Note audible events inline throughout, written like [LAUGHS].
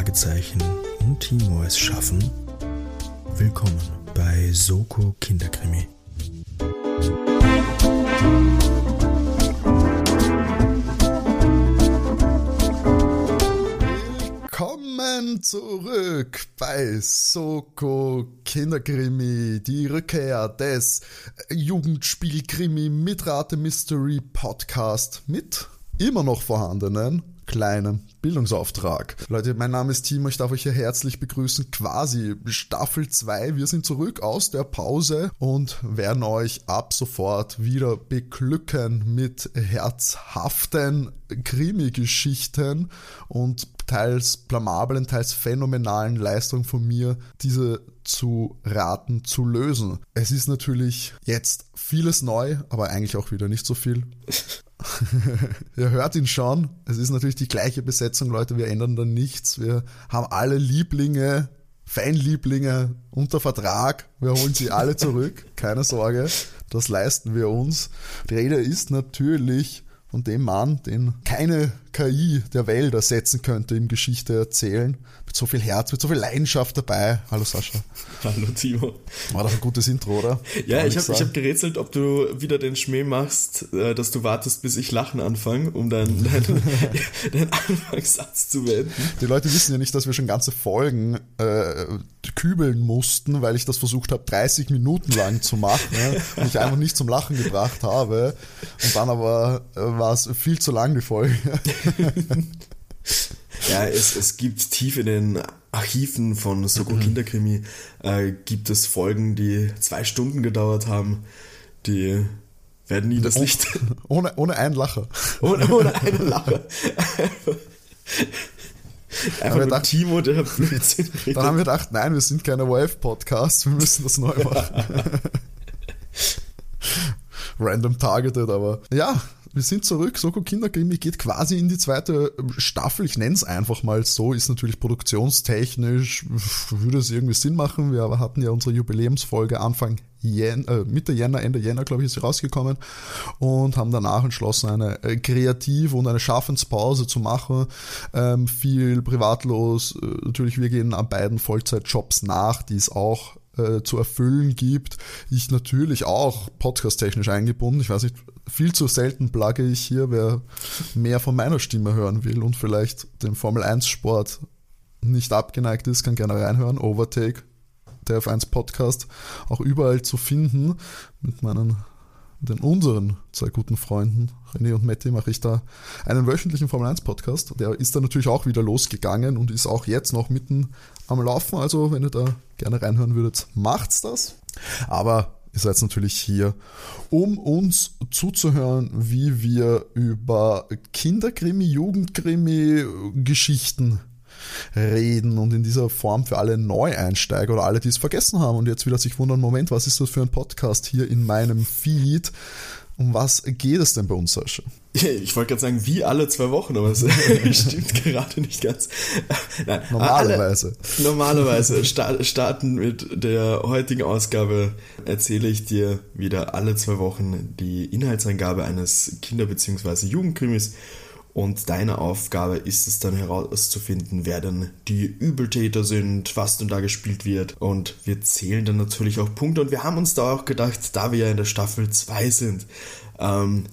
Fragezeichen und Timo es schaffen? Willkommen bei Soko Kinderkrimi. Willkommen zurück bei Soko Kinderkrimi, die Rückkehr des Jugendspielkrimi Mitrate Mystery Podcast mit immer noch vorhandenen kleinen Bildungsauftrag. Leute, mein Name ist Timo, ich darf euch hier herzlich begrüßen. Quasi Staffel 2. Wir sind zurück aus der Pause und werden euch ab sofort wieder beglücken mit herzhaften Krimi-Geschichten und teils blamablen, teils phänomenalen Leistungen von mir, diese zu raten, zu lösen. Es ist natürlich jetzt vieles neu, aber eigentlich auch wieder nicht so viel. [LAUGHS] [LAUGHS] Ihr hört ihn schon. Es ist natürlich die gleiche Besetzung, Leute. Wir ändern da nichts. Wir haben alle Lieblinge, Fanlieblinge unter Vertrag. Wir holen sie alle zurück. Keine Sorge. Das leisten wir uns. Die Rede ist natürlich von dem Mann, den keine KI der Welt ersetzen könnte im Geschichte erzählen. Mit so viel Herz, mit so viel Leidenschaft dabei. Hallo Sascha. Hallo Timo. War doch ein gutes Intro, oder? Ja, ich habe hab gerätselt, ob du wieder den Schmäh machst, äh, dass du wartest, bis ich lachen anfange, um deinen [LAUGHS] dein, dein Anfangssatz zu wenden. Die Leute wissen ja nicht, dass wir schon ganze Folgen äh, kübeln mussten, weil ich das versucht habe, 30 Minuten lang zu machen und ich einfach nicht zum Lachen gebracht habe. Und dann aber äh, war es viel zu lang, die Folge. ja, es, es gibt tief in den Archiven von Soko mhm. Kinderkrimi äh, gibt es Folgen, die zwei Stunden gedauert haben, die werden nie das Licht. [LAUGHS] Ohne, ohne einen Lacher. Ohne, ohne einen Lacher. [LAUGHS] Einfach gedacht, Timo, der [LAUGHS] Blödsinn redet. Dann haben wir gedacht, nein, wir sind keine WF-Podcasts, wir müssen das neu [LAUGHS] machen. Random targeted, aber ja, wir sind zurück. Soko Kinderkrimi geht quasi in die zweite Staffel. Ich nenne es einfach mal so. Ist natürlich produktionstechnisch, würde es irgendwie Sinn machen. Wir hatten ja unsere Jubiläumsfolge Anfang Jän äh, Mitte Jänner, Ende Jänner, glaube ich, ist sie rausgekommen und haben danach entschlossen, eine äh, Kreativ- und eine Schaffenspause zu machen. Ähm, viel privatlos. Äh, natürlich, wir gehen an beiden Vollzeitjobs nach, die es auch äh, zu erfüllen gibt. Ich natürlich auch podcast-technisch eingebunden. Ich weiß nicht, viel zu selten plugge ich hier, wer mehr von meiner Stimme hören will und vielleicht dem Formel 1 Sport nicht abgeneigt ist, kann gerne reinhören. Overtake, der F1 Podcast, auch überall zu finden. Mit meinen, den unseren zwei guten Freunden, René und Matti, mache ich da einen wöchentlichen Formel 1 Podcast. Der ist da natürlich auch wieder losgegangen und ist auch jetzt noch mitten am Laufen. Also, wenn ihr da gerne reinhören würdet, macht's das. Aber ihr seid natürlich hier, um uns zuzuhören, wie wir über Kinderkrimi, Jugendkrimi, Geschichten reden und in dieser Form für alle Neueinsteiger oder alle, die es vergessen haben und jetzt wieder sich wundern, Moment, was ist das für ein Podcast hier in meinem Feed? Um was geht es denn bei uns, Sascha? [LAUGHS] Ich wollte gerade sagen, wie alle zwei Wochen, aber es [LAUGHS] stimmt gerade nicht ganz. [LAUGHS] Nein, normalerweise. Alle, normalerweise starten mit der heutigen Ausgabe erzähle ich dir wieder alle zwei Wochen die Inhaltsangabe eines Kinder- bzw. Jugendkrimis und deine Aufgabe ist es dann herauszufinden, wer denn die Übeltäter sind, was denn da gespielt wird. Und wir zählen dann natürlich auch Punkte. Und wir haben uns da auch gedacht, da wir ja in der Staffel 2 sind, ähm,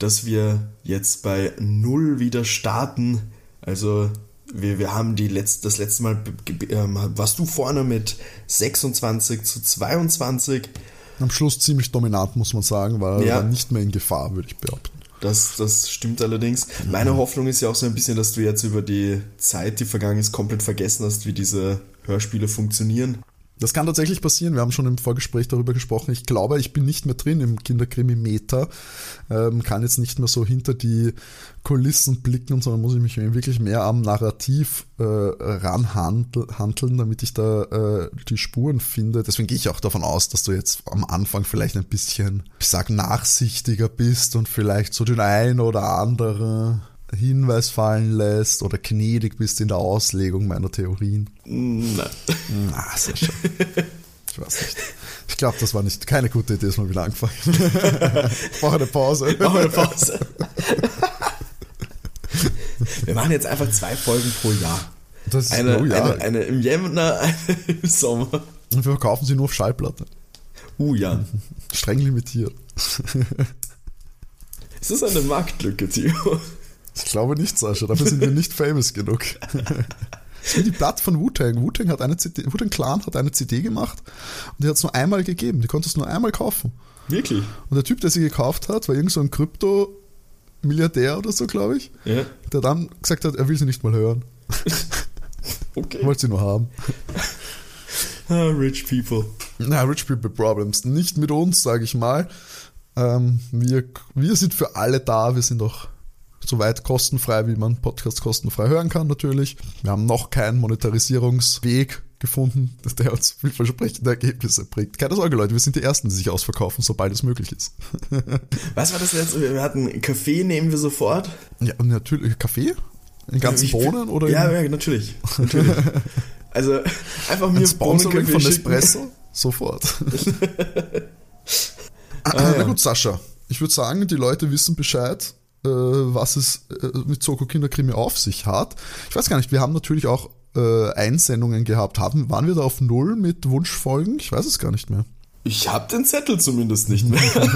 dass wir jetzt bei 0 wieder starten. Also wir, wir haben die letzte, das letzte Mal, ähm, warst du vorne mit 26 zu 22. Am Schluss ziemlich dominant, muss man sagen, weil ja. er nicht mehr in Gefahr, würde ich behaupten. Das, das stimmt allerdings. Meine Hoffnung ist ja auch so ein bisschen, dass du jetzt über die Zeit, die vergangen ist, komplett vergessen hast, wie diese Hörspiele funktionieren. Das kann tatsächlich passieren. Wir haben schon im Vorgespräch darüber gesprochen. Ich glaube, ich bin nicht mehr drin im Kinderkrimi-Meter. Ähm, kann jetzt nicht mehr so hinter die Kulissen blicken, sondern muss ich mich wirklich mehr am Narrativ äh, ranhandeln, damit ich da äh, die Spuren finde. Deswegen gehe ich auch davon aus, dass du jetzt am Anfang vielleicht ein bisschen, ich sag, nachsichtiger bist und vielleicht so den ein oder anderen Hinweis fallen lässt oder gnädig bist in der Auslegung meiner Theorien. Nein. Na, sehr schön. Ich weiß nicht. Ich glaube, das war nicht keine gute Idee, dass wir wieder angefangen. [LAUGHS] ich brauche eine Pause. Machen wir eine Pause. wir machen jetzt einfach zwei Folgen pro Jahr. Das ist, Eine, oh ja. eine, eine im Jänner, eine im Sommer. Und wir verkaufen sie nur auf Schallplatte. Uh ja. Streng limitiert. Ist das eine Marktlücke, Timo? Ich glaube nicht, Sascha. Dafür sind wir nicht famous genug. Das ist wie die Platte von Wu-Tang. Wu-Tang hat eine CD, Wu-Tang Clan hat eine CD gemacht und die hat es nur einmal gegeben. Die konntest du nur einmal kaufen. Wirklich? Und der Typ, der sie gekauft hat, war irgend so ein Krypto-Milliardär oder so, glaube ich, Ja. der dann gesagt hat, er will sie nicht mal hören. [LAUGHS] Okay. Er wollte sie nur haben. Ah, rich people. Na, Rich People Problems. Nicht mit uns, sage ich mal. Ähm, wir, wir sind für alle da. Wir sind auch soweit kostenfrei, wie man Podcasts kostenfrei hören kann, natürlich. Wir haben noch keinen Monetarisierungsweg gefunden, [LAUGHS] der uns vielversprechende Ergebnisse bringt. Keine Sorge, Leute, wir sind die Ersten, die sich ausverkaufen, sobald es möglich ist. [LAUGHS] Was war das letzte? Wir hatten Kaffee, nehmen wir sofort. Ja, natürlich Kaffee? In ganzen Ich- Bohnen oder Ja, ja, natürlich. natürlich. Also [LAUGHS] einfach mir ein Sponsoring von. Nespresso? Sofort. Ah, Na ja. gut, Sascha. Ich würde sagen, die Leute wissen Bescheid, äh, was es äh, mit Soko Kinderkrimi auf sich hat. Ich weiß gar nicht, wir haben natürlich auch äh, Einsendungen gehabt. Haben, waren wir da auf Null mit Wunschfolgen? Ich weiß es gar nicht mehr. Ich hab den Zettel zumindest nicht mehr. [LAUGHS]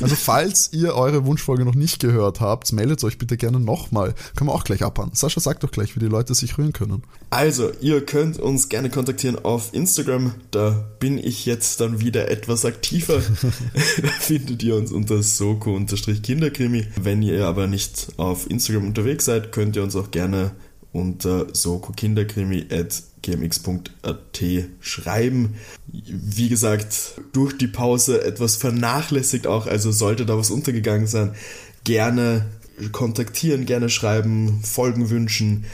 Also falls ihr eure Wunschfolge noch nicht gehört habt, meldet euch bitte gerne nochmal. Können wir auch gleich abhauen. Sascha, sag doch gleich, wie die Leute sich rühren können. Also, ihr könnt uns gerne kontaktieren auf Instagram. Da bin ich jetzt dann wieder etwas aktiver. [LAUGHS] da findet ihr uns unter soko-kinderkrimi. Wenn ihr aber nicht auf Instagram unterwegs seid, könnt ihr uns auch gerne unter sokokinderkrimi.gmx.at schreiben. Wie gesagt, durch die Pause etwas vernachlässigt auch, also sollte da was untergegangen sein, gerne kontaktieren, gerne schreiben, Folgen wünschen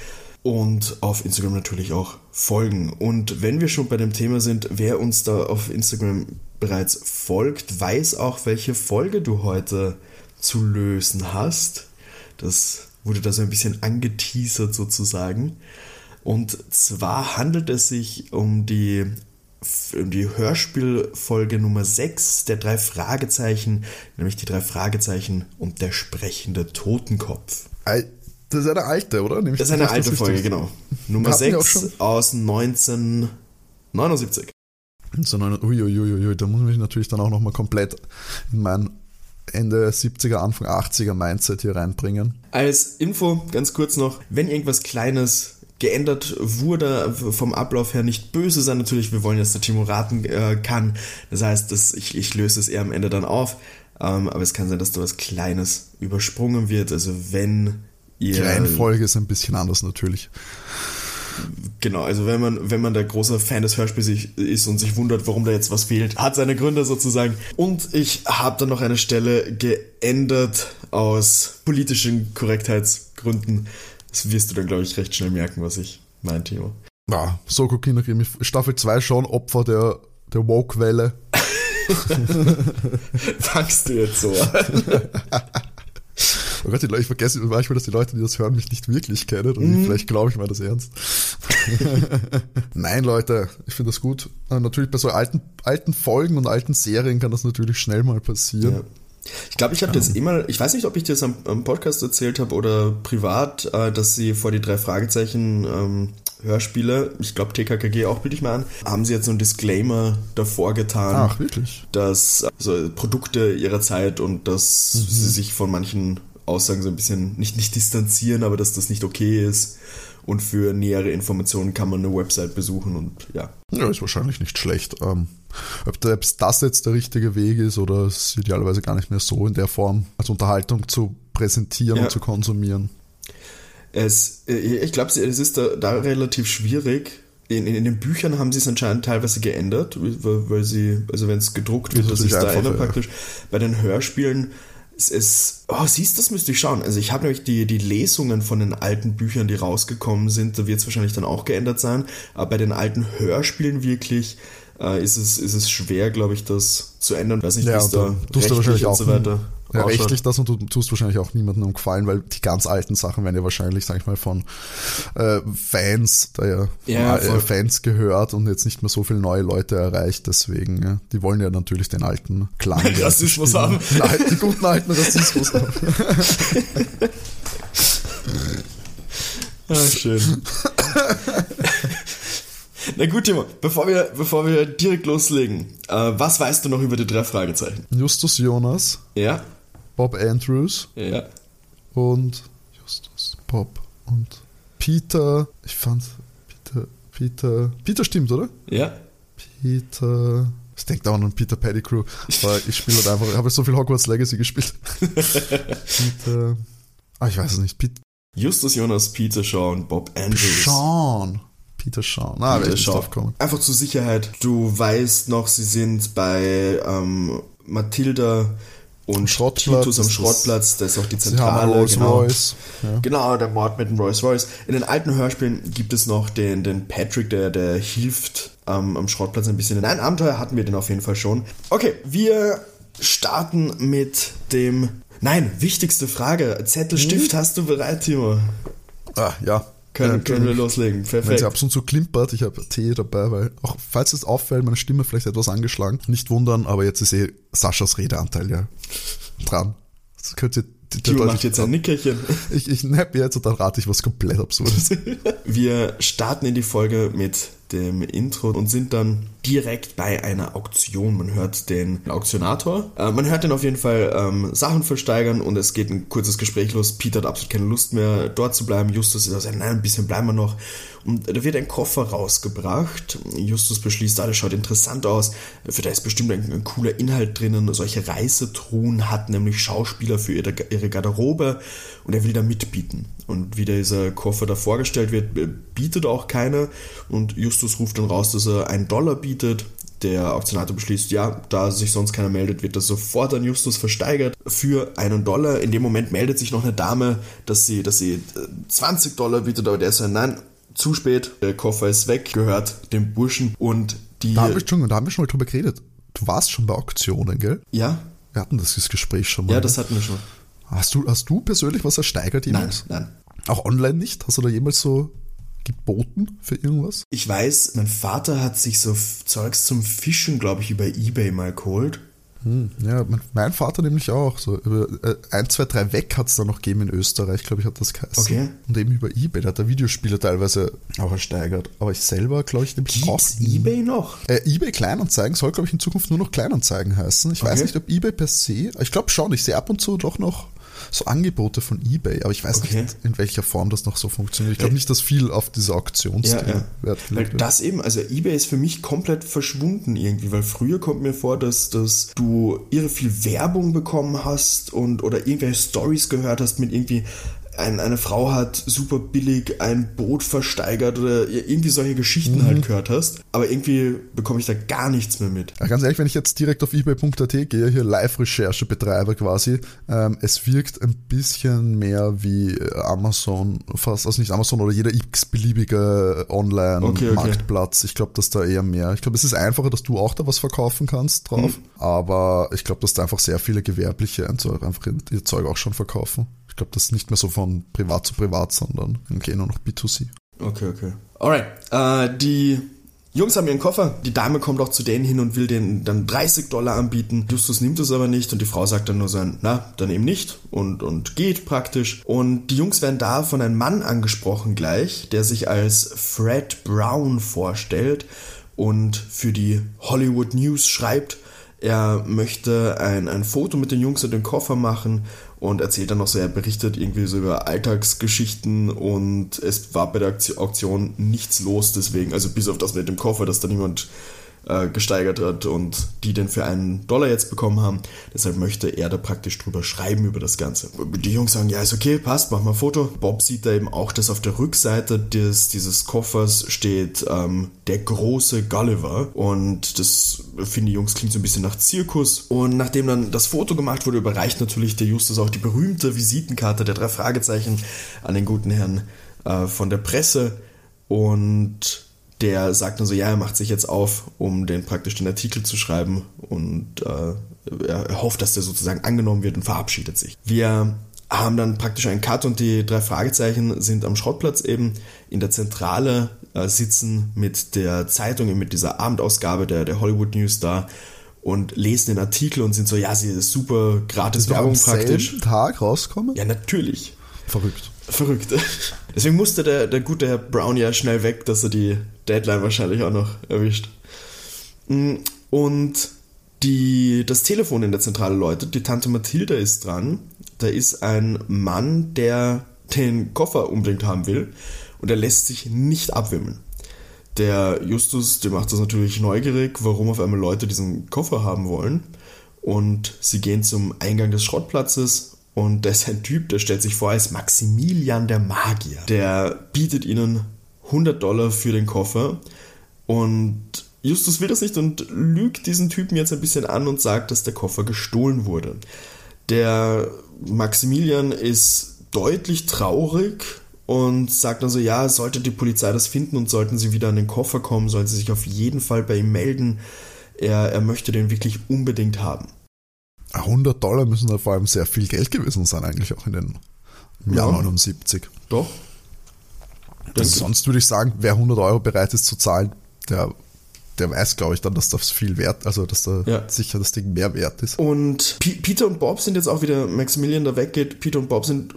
und auf Instagram natürlich auch folgen. Und wenn wir schon bei dem Thema sind, wer uns da auf Instagram bereits folgt, weiß auch, welche Folge du heute zu lösen hast. Das wurde da so ein bisschen angeteasert sozusagen. Und zwar handelt es sich um die, um die Hörspielfolge Nummer 6 der drei Fragezeichen, nämlich die drei Fragezeichen und der sprechende Totenkopf. Das ist eine alte, oder? Nehme ich Das ist eine alte? Folge, genau. Nummer Hatten wir auch 6 schon. aus 1979. So, uiuiuiui, da muss ich natürlich dann auch nochmal komplett in mein Ende 70er, Anfang 80er Mindset hier reinbringen. Als Info ganz kurz noch, wenn irgendwas Kleines geändert wurde, vom Ablauf her nicht böse sein natürlich, wir wollen jetzt, dass der Timo raten äh, kann, das heißt, dass ich, ich löse es eher am Ende dann auf, ähm, aber es kann sein, dass da was Kleines übersprungen wird, also wenn ihr... Die Reihenfolge ist ein bisschen anders natürlich. Genau, also wenn man, wenn man der große Fan des Hörspiels ist und sich wundert, warum da jetzt was fehlt, hat seine Gründe sozusagen. Und ich habe dann noch eine Stelle geändert aus politischen Korrektheitsgründen. Das wirst du dann, glaube ich, recht schnell merken, was ich mein, Timo. Ja, Soko Kinderkrimi Staffel 2 schon Opfer der, der Woke-Welle. [LAUGHS] Fangst du jetzt so an? [LAUGHS] Oh Gott, Leute, ich vergesse manchmal, dass die Leute, die das hören, mich nicht wirklich kennen und Mhm. vielleicht glaube ich mir das ernst. [LAUGHS] Nein, Leute, ich finde das gut. Äh, Natürlich bei so alten, alten Folgen und alten Serien kann das natürlich schnell mal passieren. Ja. Ich glaube, ich habe das immer, ich weiß nicht, ob ich das am, am Podcast erzählt habe oder privat, äh, dass sie vor die drei Fragezeichen ähm, Hörspiele, ich glaube TKKG auch, bilde ich mal an, haben sie jetzt so einen Disclaimer davor getan, Ach, wirklich? dass also Produkte ihrer Zeit und dass sie sich von manchen Aussagen so ein bisschen nicht, nicht distanzieren, aber dass das nicht okay ist. Und für nähere Informationen kann man eine Website besuchen und ja. Ja, ist wahrscheinlich nicht schlecht. Ähm, ob da- ob das jetzt der richtige Weg ist oder es idealerweise gar nicht mehr so in der Form als Unterhaltung zu präsentieren Ja. und zu konsumieren. Es, äh, ich glaube, es ist da, da relativ schwierig. In, in, in den Büchern haben sie es anscheinend teilweise geändert, weil, weil sie, also wenn es gedruckt wird, Das dass ist sich da praktisch. Bei den Hörspielen es ist, oh, siehst, das müsste ich schauen. Also ich habe nämlich die, die Lesungen von den alten Büchern, die rausgekommen sind, da wird es wahrscheinlich dann auch geändert sein. Aber bei den alten Hörspielen wirklich äh, ist, es, ist es schwer, glaube ich, das zu ändern. Ich weiß nicht, Ja, da tust du wahrscheinlich auch so weiter ja, rechtlich das und du tust wahrscheinlich auch niemandem einen Gefallen, weil die ganz alten Sachen werden ja wahrscheinlich, sag ich mal, von äh, Fans, da ja, Ja, äh, Fans gehört und jetzt nicht mehr so viele neue Leute erreicht, deswegen, ja, die wollen ja natürlich den alten Klang. [LAUGHS] Rassismus Stimmen- haben. [LAUGHS] Den alten, den guten alten Rassismus haben. [LAUGHS] Ah, schön. Na gut, Timo, bevor wir, bevor wir direkt loslegen, äh, was weißt du noch über die drei Fragezeichen? Justus Jonas, Ja? Bob Andrews Ja. und Justus, Bob und Peter, ich fand Peter, Peter, Peter stimmt, oder? Ja? Peter. Ich denke dauernd an Peter Pettigrew, weil [LAUGHS] ich spiele halt einfach, ich habe so viel Hogwarts Legacy gespielt. Peter. Ah, ich weiß es nicht. Pete, Justus Jonas, Peter Shaw und Bob Andrews. Sean. Peter Sean. Ah, Peter ich Shaw. drauf. Einfach zur Sicherheit, du weißt noch, sie sind bei ähm, Mathilda und Schrottplatz, Titus am Schrottplatz, das ist auch die Sie haben Zentrale. Rolls genau. Royce. Ja. Genau, der Mord mit dem Rolls Royce. In den alten Hörspielen gibt es noch den, den Patrick, der, der hilft ähm, am Schrottplatz ein bisschen. In einem Abenteuer hatten wir den auf jeden Fall schon. Okay, wir starten mit dem. Nein, wichtigste Frage. Zettel, Stift hast du bereit, Timo? Ah, ja. Können, können wir loslegen. Wenn sie Perfekt. ab und zu klimpert, ich habe Tee dabei, weil auch falls es auffällt, meine Stimme vielleicht etwas angeschlagen. Nicht wundern, aber jetzt ist eh Saschas Redeanteil ja dran. Das könnte Timo macht jetzt ein Nickerchen. Ich, ich nepp jetzt und dann rate ich was komplett Absurdes. Wir starten in die Folge mit dem Intro und sind dann direkt bei einer Auktion. Man hört den Auktionator. Äh, man hört den auf jeden Fall ähm, Sachen versteigern und es geht ein kurzes Gespräch los. Peter hat absolut keine Lust mehr, dort zu bleiben. Justus ist also, nein, ein bisschen bleiben wir noch. Und da wird ein Koffer rausgebracht. Justus beschließt, das schaut interessant aus. Für da ist bestimmt ein, ein cooler Inhalt drinnen. Solche Reisetruhen hat nämlich Schauspieler für ihre, ihre Garderobe und er will da mitbieten. Und wie dieser Koffer da vorgestellt wird, bietet auch keiner. Und Justus ruft dann raus, dass er einen Dollar bietet. Der Auktionator beschließt, ja, da sich sonst keiner meldet, wird das sofort an Justus versteigert für einen Dollar. In dem Moment meldet sich noch eine Dame, dass sie, dass sie äh, 20 Dollar bietet, aber der ist so, nein, zu spät, der Koffer ist weg, gehört dem Burschen und die. Da haben wir schon, da haben wir schon mal drüber geredet. Du warst schon bei Auktionen, gell? ja, Wir hatten das Gespräch schon mal. ja, das hatten wir schon. hast, du, hast du persönlich was ersteigert Nein, nein. Auch online nicht? Hast du da jemals so geboten für irgendwas? Ich weiß, mein Vater hat sich so Zeugs zum Fischen, glaube ich, über Ebay mal geholt. Hm, ja, mein, Vater nämlich auch. So über äh, 1, 2, 3 weg hat es da noch gegeben in Österreich, glaube ich, hat das geheißen. Okay. Und eben über Ebay, da hat er Videospiele teilweise auch ersteigert. Aber ich selber, glaube ich, nämlich auch. Gibt's Ebay noch? Äh, eBay Kleinanzeigen soll, glaube ich, in Zukunft nur noch Kleinanzeigen heißen. Ich weiß Okay. nicht, ob eBay per se, ich glaube schon, ich sehe ab und zu doch noch so Angebote von eBay, aber ich weiß Okay. nicht, in welcher Form das noch so funktioniert. Ich glaube nicht, dass viel auf diese Auktionsdinge Ja, ja. Wert Weil wird. das eben, also eBay ist für mich komplett verschwunden irgendwie, weil früher kommt mir vor, dass, dass du irre viel Werbung bekommen hast und oder irgendwelche Stories gehört hast mit irgendwie ein, eine Frau hat super billig ein Boot versteigert oder irgendwie solche Geschichten Mhm. halt gehört hast. Aber irgendwie bekomme ich da gar nichts mehr mit. Ja, ganz ehrlich, wenn ich jetzt direkt auf ebay.at gehe, hier Live-Recherche betreibe quasi, ähm, es wirkt ein bisschen mehr wie äh, Amazon, fast, also nicht Amazon oder jeder x-beliebige Okay, okay. Online-Marktplatz. Ich glaube, dass da eher mehr. Ich glaube, es ist einfacher, dass du auch da was verkaufen kannst drauf, Mhm. aber ich glaube, dass da einfach sehr viele Gewerbliche einfach ihr Zeug auch schon verkaufen. Ich glaube, das ist nicht mehr so von privat zu privat, sondern okay, nur noch B2C. Okay, okay. Alright. Äh, die Jungs haben ihren Koffer. Die Dame kommt auch zu denen hin und will denen dann 30 Dollar anbieten. Justus nimmt es aber nicht und die Frau sagt dann nur so, na, dann eben nicht und, und geht praktisch. Und die Jungs werden da von einem Mann angesprochen gleich, der sich als Fred Brown vorstellt und für die Hollywood News schreibt. Er möchte ein, ein Foto mit den Jungs und den Koffer machen und erzählt dann noch so, er berichtet irgendwie so über Alltagsgeschichten und es war bei der Auktion- nichts los deswegen, also bis auf das mit dem Koffer, dass da niemand äh, gesteigert hat und die den für einen Dollar jetzt bekommen haben. Deshalb möchte er da praktisch drüber schreiben über das Ganze. Die Jungs sagen, ja, ist okay, passt, mach mal ein Foto. Bob sieht da eben auch, dass auf der Rückseite des, dieses Koffers steht ähm, der große Gulliver und das finden die Jungs klingt so ein bisschen nach Zirkus. Und nachdem dann das Foto gemacht wurde, überreicht natürlich der Justus auch die berühmte Visitenkarte der drei Fragezeichen an den guten Herrn äh, von der Presse und der sagt dann so, ja, er macht sich jetzt auf, um den praktisch den Artikel zu schreiben und äh, er hofft, dass der sozusagen angenommen wird und verabschiedet sich. Wir haben dann praktisch einen Cut und die drei Fragezeichen sind am Schrottplatz eben in der Zentrale äh, sitzen mit der Zeitung, mit dieser Abendausgabe der, der Hollywood News da und lesen den Artikel und sind so, ja, sie ist super gratis Werbung praktisch. Tag rauskommen? Ja, natürlich. Verrückt. Verrückt. [LAUGHS] Deswegen musste der, der gute Herr Brown ja schnell weg, dass er die Deadline wahrscheinlich auch noch erwischt. Mm, und die, das Telefon in der Zentrale läutet, die Tante Mathilda ist dran. Da ist ein Mann, der den Koffer unbedingt haben will und er lässt sich nicht abwimmeln. Der Justus, der macht das natürlich neugierig, warum auf einmal Leute diesen Koffer haben wollen. Und sie gehen zum Eingang des Schrottplatzes und da ist ein Typ, der stellt sich vor als Maximilian der Magier. Der bietet ihnen 100 Dollar für den Koffer und Justus will das nicht und lügt diesen Typen jetzt ein bisschen an und sagt, dass der Koffer gestohlen wurde. Der Maximilian ist deutlich traurig und sagt dann so, ja, sollte die Polizei das finden und sollten sie wieder an den Koffer kommen, sollen sie sich auf jeden Fall bei ihm melden. Er, er möchte den wirklich unbedingt haben. 100 Dollar müssen da vor allem sehr viel Geld gewesen sein, eigentlich auch in den im Jahr ja. 79. Doch. Sonst würde ich sagen, wer 100 Euro bereit ist zu zahlen, der, der weiß, glaube ich, dann, dass das viel wert, also dass da ja. sicher das Ding mehr wert ist. Und P Peter und Bob sind jetzt auch wieder, Maximilian da weggeht, Peter und Bob sind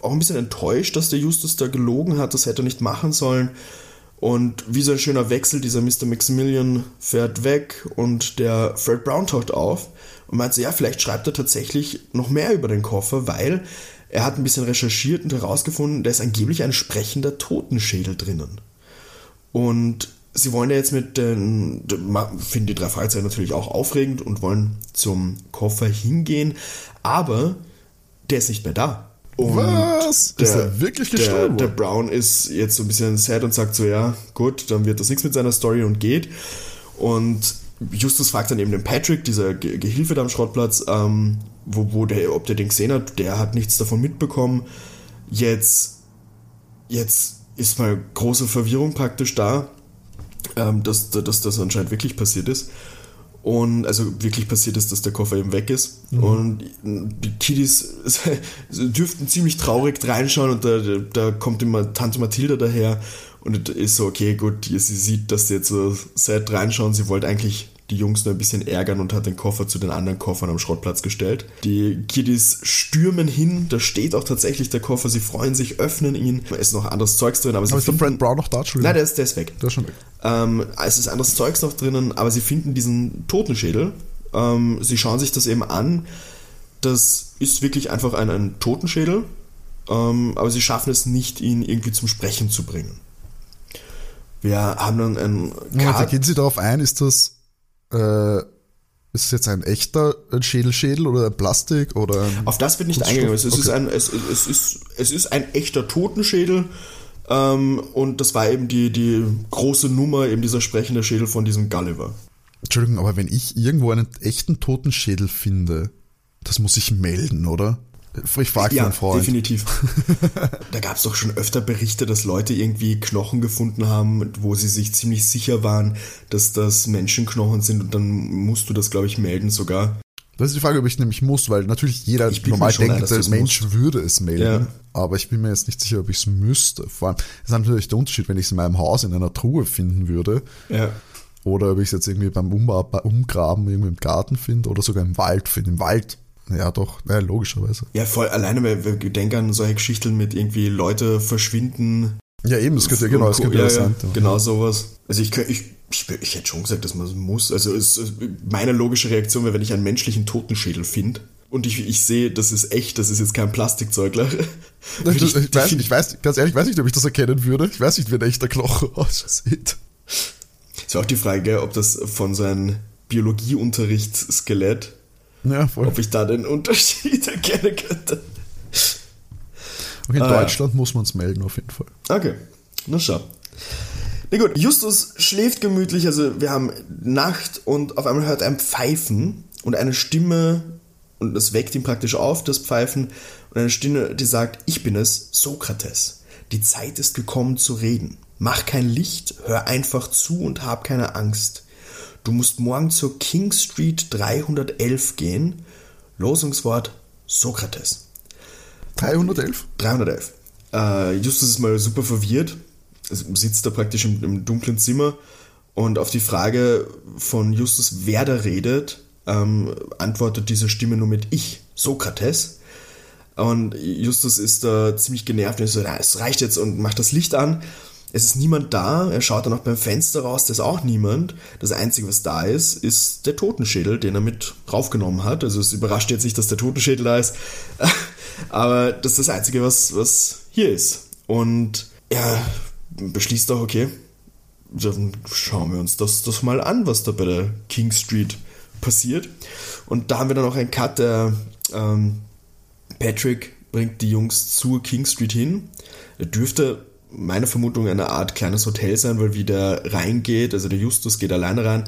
auch ein bisschen enttäuscht, dass der Justus da gelogen hat, das hätte er nicht machen sollen. Und wie so ein schöner Wechsel, dieser Mr. Maximilian fährt weg und der Fred Brown taucht auf und meinte, ja, vielleicht schreibt er tatsächlich noch mehr über den Koffer, weil er hat ein bisschen recherchiert und herausgefunden, da ist angeblich ein sprechender Totenschädel drinnen. Und sie wollen ja jetzt mit den, finden die drei Fragezeichen natürlich auch aufregend und wollen zum Koffer hingehen, aber der ist nicht mehr da. Und Was? Der, ist er wirklich gestorben? Der, der Brown ist jetzt so ein bisschen sad und sagt so, ja, gut, dann wird das nichts mit seiner Story und geht. Und Justus fragt dann eben den Patrick, dieser Ge Gehilfe da am Schrottplatz, ähm, wo, wo der, ob der den gesehen hat, der hat nichts davon mitbekommen. Jetzt, jetzt ist mal große Verwirrung praktisch da, ähm, dass, dass das anscheinend wirklich passiert ist. Und also wirklich passiert ist, dass der Koffer eben weg ist. Mhm. Und die Kiddies [LAUGHS] dürften ziemlich traurig reinschauen und da, da kommt immer Tante Mathilda daher und ist so, okay, gut, sie sieht, dass sie jetzt so sad reinschauen. Sie wollte eigentlich die Jungs nur ein bisschen ärgern und hat den Koffer zu den anderen Koffern am Schrottplatz gestellt. Die Kiddies stürmen hin, da steht auch tatsächlich der Koffer, sie freuen sich, öffnen ihn. Da ist noch anderes Zeugs drin, aber sie aber ist der Fred Brown noch da? Nein, der ist, der ist weg. Der ist schon weg. Ähm, es ist anderes Zeugs noch drinnen, aber sie finden diesen Totenschädel. Ähm, sie schauen sich das eben an. Das ist wirklich einfach ein, ein Totenschädel, ähm, aber sie schaffen es nicht, ihn irgendwie zum Sprechen zu bringen. Wir haben dann ein. Moment, gehen Sie darauf ein, ist das, äh, ist es jetzt ein echter Schädelschädel oder ein Plastik oder ein Auf das wird nicht eingegangen. Es, okay. ist ein, es, es, ist, es ist ein echter Totenschädel. Ähm, und das war eben die, die große Nummer, eben dieser sprechende Schädel von diesem Gulliver. Entschuldigung, aber wenn ich irgendwo einen echten Totenschädel finde, das muss ich melden, oder? Ich frage ja, einen Freund. definitiv. [LAUGHS] da gab es doch schon öfter Berichte, dass Leute irgendwie Knochen gefunden haben, wo sie sich ziemlich sicher waren, dass das Menschenknochen sind und dann musst du das, glaube ich, melden sogar. Das ist die Frage, ob ich nämlich muss, weil natürlich jeder normal denkt, der Mensch musst. würde es melden. Ja. Aber ich bin mir jetzt nicht sicher, ob ich es müsste. Vor allem, das ist natürlich der Unterschied, wenn ich es in meinem Haus in einer Truhe finden würde. Ja. Oder ob ich es jetzt irgendwie beim Umgraben irgendwie im Garten finde oder sogar im Wald finde. Im Wald ja, doch, ja, logischerweise. Ja, voll alleine, weil wir denken an solche Geschichten mit irgendwie Leute verschwinden. Ja, eben, das könnte ja genau, das könnte ja, sein. Ja, genau sowas. Also ich, ich, ich, ich hätte schon gesagt, dass man es muss. Also es, meine logische Reaktion wäre, wenn ich einen menschlichen Totenschädel finde und ich, ich sehe, das ist echt, das ist jetzt kein Plastikzeugler. [LAUGHS] Ich, ich, ich, weiß, ich weiß, ganz ehrlich, weiß nicht, ob ich das erkennen würde. Ich weiß nicht, wie ein echter Knochen [LAUGHS] aussieht. Ist auch die Frage, ob das von seinem Biologieunterricht-Skelett ja, voll. Ob ich da den Unterschied erkennen könnte. Okay, in ah, Deutschland ja. muss man es melden, auf jeden Fall. Okay, na schau. Na gut, Justus schläft gemütlich, also wir haben Nacht und auf einmal hört er ein Pfeifen und eine Stimme, und das weckt ihn praktisch auf, das Pfeifen, und eine Stimme, die sagt, ich bin es, Sokrates. Die Zeit ist gekommen zu reden. Mach kein Licht, hör einfach zu und hab keine Angst. Du musst morgen zur King Street 311 gehen. Losungswort Sokrates. 311? 311. Äh, Justus ist mal super verwirrt, also sitzt da praktisch im, im, dunklen Zimmer und auf die Frage von Justus, wer da redet, ähm, antwortet diese Stimme nur mit Ich, Sokrates. Und Justus ist da ziemlich genervt und so, na, es reicht jetzt und macht das Licht an. Es ist niemand da, er schaut dann auch beim Fenster raus, da ist auch niemand. Das Einzige, was da ist, ist der Totenschädel, den er mit raufgenommen hat. Also es überrascht jetzt nicht, dass der Totenschädel da ist, [LAUGHS] aber das ist das Einzige, was, was hier ist. Und er beschließt auch, okay, dann schauen wir uns das, das mal an, was da bei der King Street passiert. Und da haben wir dann auch einen Cut, der ähm, Patrick bringt die Jungs zur King Street hin. Er dürfte meiner Vermutung eine Art kleines Hotel sein, weil wie der reingeht, also der Justus geht alleine rein,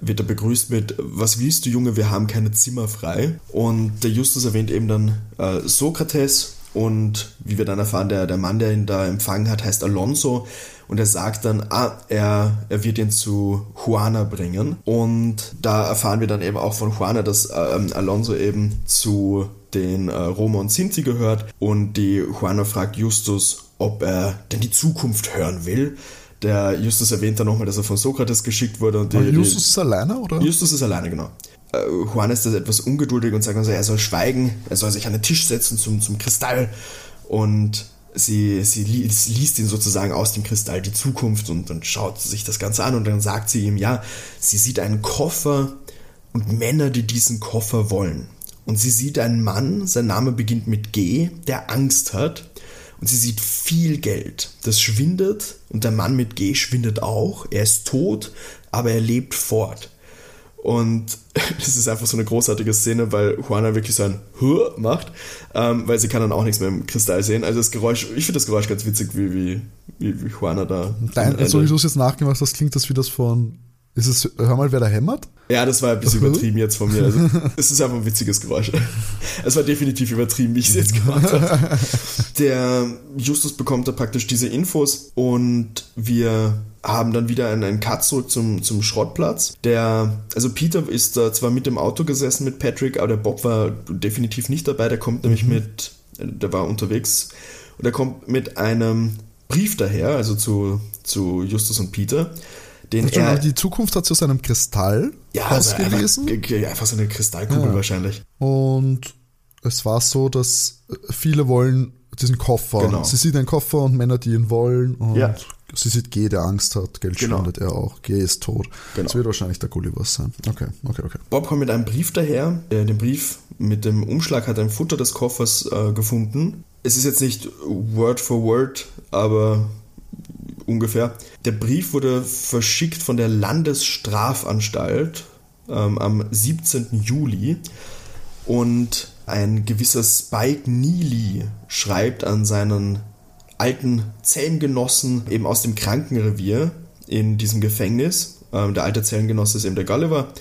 wird er begrüßt mit, was willst du Junge, wir haben keine Zimmer frei. Und der Justus erwähnt eben dann äh, Sokrates und wie wir dann erfahren, der, der Mann, der ihn da empfangen hat, heißt Alonso. Und er sagt dann, ah, er, er wird ihn zu Juana bringen. Und da erfahren wir dann eben auch von Juana, dass ähm, Alonso eben zu den äh, Roma und Sinti gehört. Und die Juana fragt Justus, ob er denn die Zukunft hören will. Der Justus erwähnt dann nochmal, dass er von Sokrates geschickt wurde. Und die, Justus die, ist alleine, oder? Justus ist alleine, genau. Äh, Juan ist etwas ungeduldig und sagt also, er soll schweigen, er soll sich an den Tisch setzen zum, zum Kristall und sie, sie liest ihn sozusagen aus dem Kristall die Zukunft und, und schaut sich das Ganze an und dann sagt sie ihm, ja, sie sieht einen Koffer und Männer, die diesen Koffer wollen. Und sie sieht einen Mann, sein Name beginnt mit G, der Angst hat und sie sieht viel Geld. Das schwindet und der Mann mit G schwindet auch. Er ist tot, aber er lebt fort. Und [LAUGHS] das ist einfach so eine großartige Szene, weil Juana wirklich so ein Hur macht, ähm, weil sie kann dann auch nichts mehr im Kristall sehen. Also das Geräusch, ich finde das Geräusch ganz witzig, wie, wie, wie, wie Juana da. Nein, so wie du es jetzt nachgemacht hast, klingt das wie das von ist es, hör mal, wer da hämmert? Ja, das war ein bisschen [LAUGHS] übertrieben jetzt von mir. Also, es ist einfach ein witziges Geräusch. [LAUGHS] Es war definitiv übertrieben, wie ich es jetzt gemacht habe. Der Justus bekommt da praktisch diese Infos und wir haben dann wieder einen, einen Cut zurück zum, zum Schrottplatz. Der, also Peter ist da zwar mit dem Auto gesessen mit Patrick, aber der Bob war definitiv nicht dabei. Der kommt nämlich mhm. mit, der war unterwegs und er kommt mit einem Brief daher, also zu, zu Justus und Peter den er, mal, die Zukunft hat zu seinem Kristall ja, ausgelesen. Also einfach, einfach so eine Kristallkugel ja. wahrscheinlich. Und es war so, dass viele wollen diesen Koffer. Genau. Sie sieht einen Koffer und Männer, die ihn wollen. Und ja. sie sieht G, der Angst hat. Geld genau. spendet er auch. G ist tot. Genau. Das wird wahrscheinlich der Gulliver sein. Okay, okay, okay. Bob kommt mit einem Brief daher. Den Brief mit dem Umschlag hat ein Futter des Koffers äh, gefunden. Es ist jetzt nicht Word for Word, aber ungefähr. Der Brief wurde verschickt von der Landesstrafanstalt ähm, am 17. Juli und ein gewisser Spike Neely schreibt an seinen alten Zellengenossen eben aus dem Krankenrevier in diesem Gefängnis. Ähm, der alte Zellengenosse ist eben der Gulliver.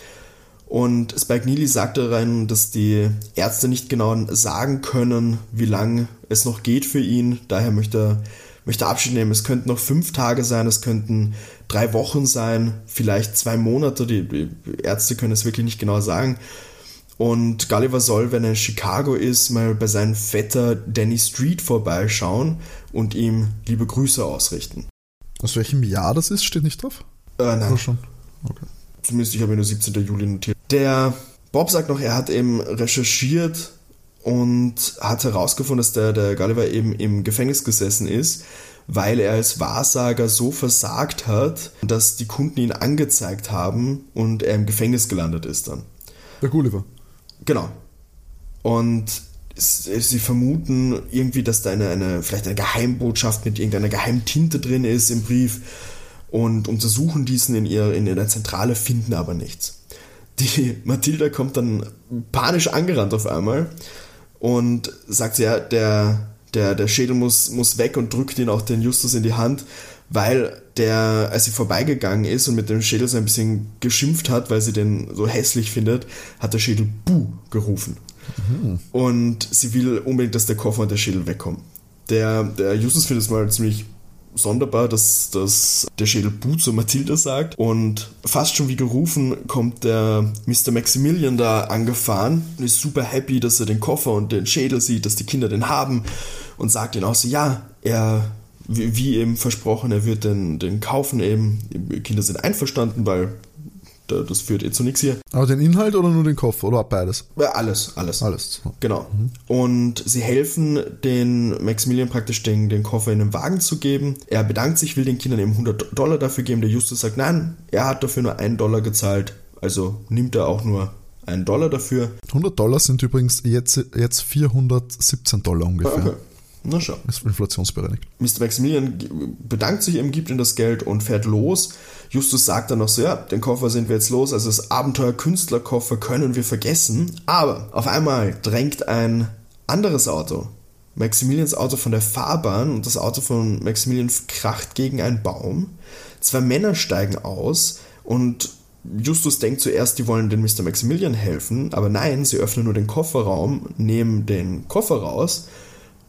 Und Spike Neely sagte rein, dass die Ärzte nicht genau sagen können, wie lange es noch geht für ihn. Daher möchte er möchte Abschied nehmen. Es könnten noch fünf Tage sein, es könnten drei Wochen sein, vielleicht zwei Monate. Die, die Ärzte können es wirklich nicht genau sagen. Und Gulliver soll, wenn er in Chicago ist, mal bei seinem Vetter Danny Street vorbeischauen und ihm liebe Grüße ausrichten. Aus welchem Jahr das ist, steht nicht drauf? Äh, nein. Oder schon? Okay. Zumindest ich habe nur 17. Juli notiert. Der Bob sagt noch, er hat eben recherchiert und hat herausgefunden, dass der, der Gulliver eben im Gefängnis gesessen ist, weil er als Wahrsager so versagt hat, dass die Kunden ihn angezeigt haben und er im Gefängnis gelandet ist dann. Der Gulliver. Genau. Und sie vermuten irgendwie, dass da eine, eine, vielleicht eine Geheimbotschaft mit irgendeiner Geheimtinte drin ist im Brief und untersuchen diesen in ihrer, in ihrer Zentrale, finden aber nichts. Die Mathilda kommt dann panisch angerannt auf einmal und sagt sie, ja, der, der, der Schädel muss, muss weg und drückt ihn auch den Justus in die Hand, weil der, als sie vorbeigegangen ist und mit dem Schädel so ein bisschen geschimpft hat, weil sie den so hässlich findet, hat der Schädel Buh gerufen. Mhm. Und sie will unbedingt, dass der Koffer und der Schädel wegkommen. Der, der Justus findet es mal ziemlich sonderbar, dass, dass der Schädel Bu zu Mathilda sagt. Und fast schon wie gerufen kommt der Mr. Maximilian da angefahren und ist super happy, dass er den Koffer und den Schädel sieht, dass die Kinder den haben und sagt ihnen auch so, ja, er, wie, wie eben versprochen, er wird den, den kaufen eben. Die Kinder sind einverstanden, weil das führt eh zu nichts hier. Aber den Inhalt oder nur den Koffer oder beides? Ja, alles, alles. Alles. Genau. Mhm. Und sie helfen den Maximilian praktisch den, den Koffer in den Wagen zu geben. Er bedankt sich, will den Kindern eben 100 Dollar dafür geben. Der Justus sagt, nein, er hat dafür nur einen Dollar gezahlt. Also nimmt er auch nur einen Dollar dafür. 100 Dollar sind übrigens jetzt, jetzt 417 Dollar ungefähr. Okay. Na schau. Ist inflationsbereinigt. Mr. Maximilian bedankt sich ihm, gibt ihm das Geld und fährt los. Justus sagt dann noch so, ja, den Koffer sind wir jetzt los, also das Abenteuer-Künstlerkoffer können wir vergessen. Aber auf einmal drängt ein anderes Auto, Maximilians Auto von der Fahrbahn und das Auto von Maximilian kracht gegen einen Baum. Zwei Männer steigen aus und Justus denkt zuerst, die wollen den Mr. Maximilian helfen, aber nein, sie öffnen nur den Kofferraum, nehmen den Koffer raus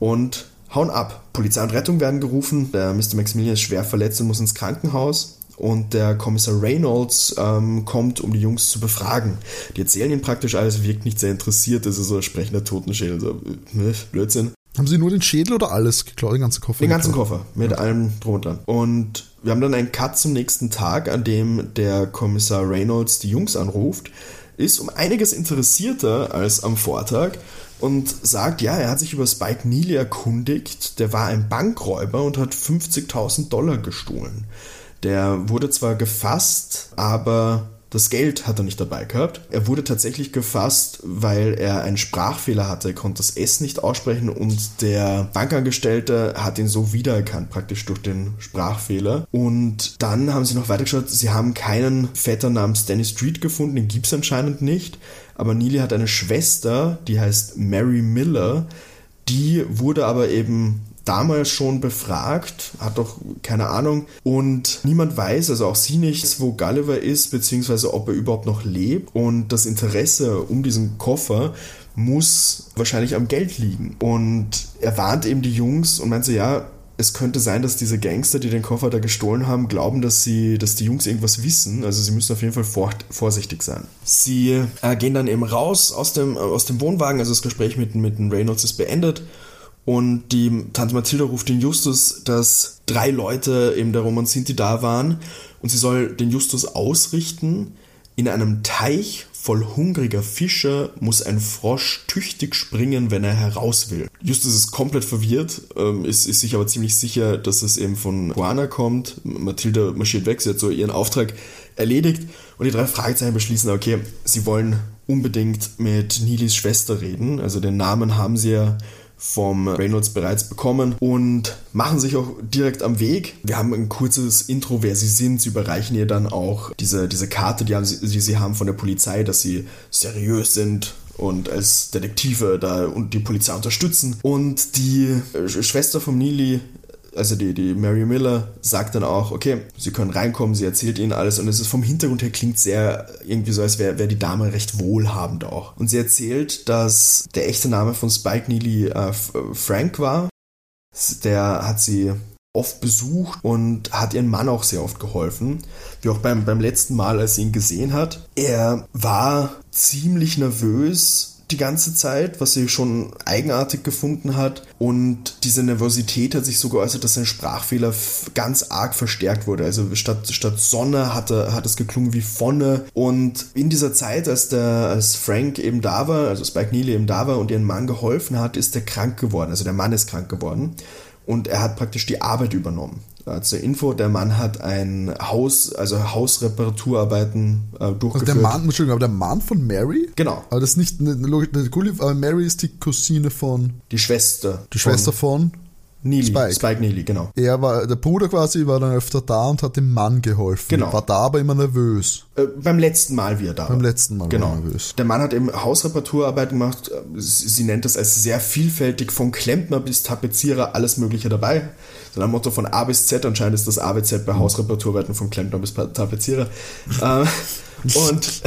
und hauen ab. Polizei und Rettung werden gerufen. Der Mr. Maximilian ist schwer verletzt und muss ins Krankenhaus. Und der Kommissar Reynolds ähm, kommt, um die Jungs zu befragen. Die erzählen ihm praktisch alles, wirkt nicht sehr interessiert. Das ist so ein sprechender Totenschädel. So, ne, Blödsinn. Haben sie nur den Schädel oder alles geklaut? Den ganzen Koffer? Den ganzen geklaut? Koffer, mit ja. allem drunter. Und wir haben dann einen Cut zum nächsten Tag, an dem der Kommissar Reynolds die Jungs anruft. Ist um einiges interessierter als am Vortag und sagt, ja, er hat sich über Spike Neely erkundigt, der war ein Bankräuber und hat 50.000 Dollar gestohlen. Der wurde zwar gefasst, aber das Geld hat er nicht dabei gehabt. Er wurde tatsächlich gefasst, weil er einen Sprachfehler hatte. Er konnte das S nicht aussprechen und der Bankangestellte hat ihn so wiedererkannt, praktisch durch den Sprachfehler. Und dann haben sie noch weitergeschaut. Sie haben keinen Vetter namens Danny Street gefunden. Den gibt es anscheinend nicht. Aber Neely hat eine Schwester, die heißt Mary Miller. Die wurde aber eben damals schon befragt, hat doch keine Ahnung. Und niemand weiß, also auch sie nicht, wo Gulliver ist, beziehungsweise ob er überhaupt noch lebt. Und das Interesse um diesen Koffer muss wahrscheinlich am Geld liegen. Und er warnt eben die Jungs und meint so, ja, es könnte sein, dass diese Gangster, die den Koffer da gestohlen haben, glauben, dass sie, dass die Jungs irgendwas wissen. Also sie müssen auf jeden Fall vor, vorsichtig sein. Sie äh, gehen dann eben raus aus dem, aus dem Wohnwagen, also das Gespräch mit, mit den Reynolds ist beendet und die Tante Mathilda ruft den Justus, dass drei Leute eben der Roman Sinti da waren und sie soll den Justus ausrichten. In einem Teich voll hungriger Fische muss ein Frosch tüchtig springen, wenn er heraus will. Justus ist komplett verwirrt, ähm, ist, ist sich aber ziemlich sicher, dass es eben von Juana kommt. Mathilda marschiert weg, sie hat so ihren Auftrag erledigt und die drei Fragezeichen beschließen, okay, sie wollen unbedingt mit Nilis Schwester reden. Also den Namen haben sie ja vom Reynolds bereits bekommen und machen sich auch direkt am Weg. Wir haben ein kurzes Intro, wer sie sind. Sie überreichen ihr dann auch diese, diese Karte, die, haben sie, die sie haben von der Polizei, dass sie seriös sind und als Detektive da und die Polizei unterstützen. Und die Schwester von Neely also die, die Mary Miller sagt dann auch, okay, sie können reinkommen, sie erzählt ihnen alles und es ist vom Hintergrund her klingt sehr irgendwie so, als wäre wär die Dame recht wohlhabend auch. Und sie erzählt, dass der echte Name von Spike Neely äh, Frank war. Der hat sie oft besucht und hat ihren Mann auch sehr oft geholfen. Wie auch beim, beim letzten Mal, als sie ihn gesehen hat. Er war ziemlich nervös die ganze Zeit, was sie schon eigenartig gefunden hat. Und diese Nervosität hat sich so geäußert, dass sein Sprachfehler ganz arg verstärkt wurde. Also statt, statt Sonne hat, er, hat es geklungen wie Vonne. Und in dieser Zeit, als, der, als Frank eben da war, also Spike Neely eben da war und ihren Mann geholfen hat, ist er krank geworden. Also der Mann ist krank geworden. Und er hat praktisch die Arbeit übernommen. Äh, zur Info, der Mann hat ein Haus, also Hausreparaturarbeiten äh, durchgeführt. Also der Mann, Entschuldigung, aber der Mann von Mary? Genau. Aber das ist nicht eine, eine Gulliver, aber Mary ist die Cousine von. Die Schwester. Die Schwester von. von Neely, Spike. Spike Neely, genau. Er war, der Bruder quasi war dann öfter da und hat dem Mann geholfen. Genau. War da aber immer nervös. Äh, beim letzten Mal wie er da Beim war. letzten Mal genau. er nervös. Der Mann hat eben Hausreparaturarbeiten gemacht. Sie, sie nennt das als sehr vielfältig, von Klempner bis Tapezierer, alles Mögliche dabei. So ein Motto von A bis Z, anscheinend ist das A bis Z bei Hausreparaturarbeiten von Klempner bis Tapezierer. äh, [LAUGHS] Und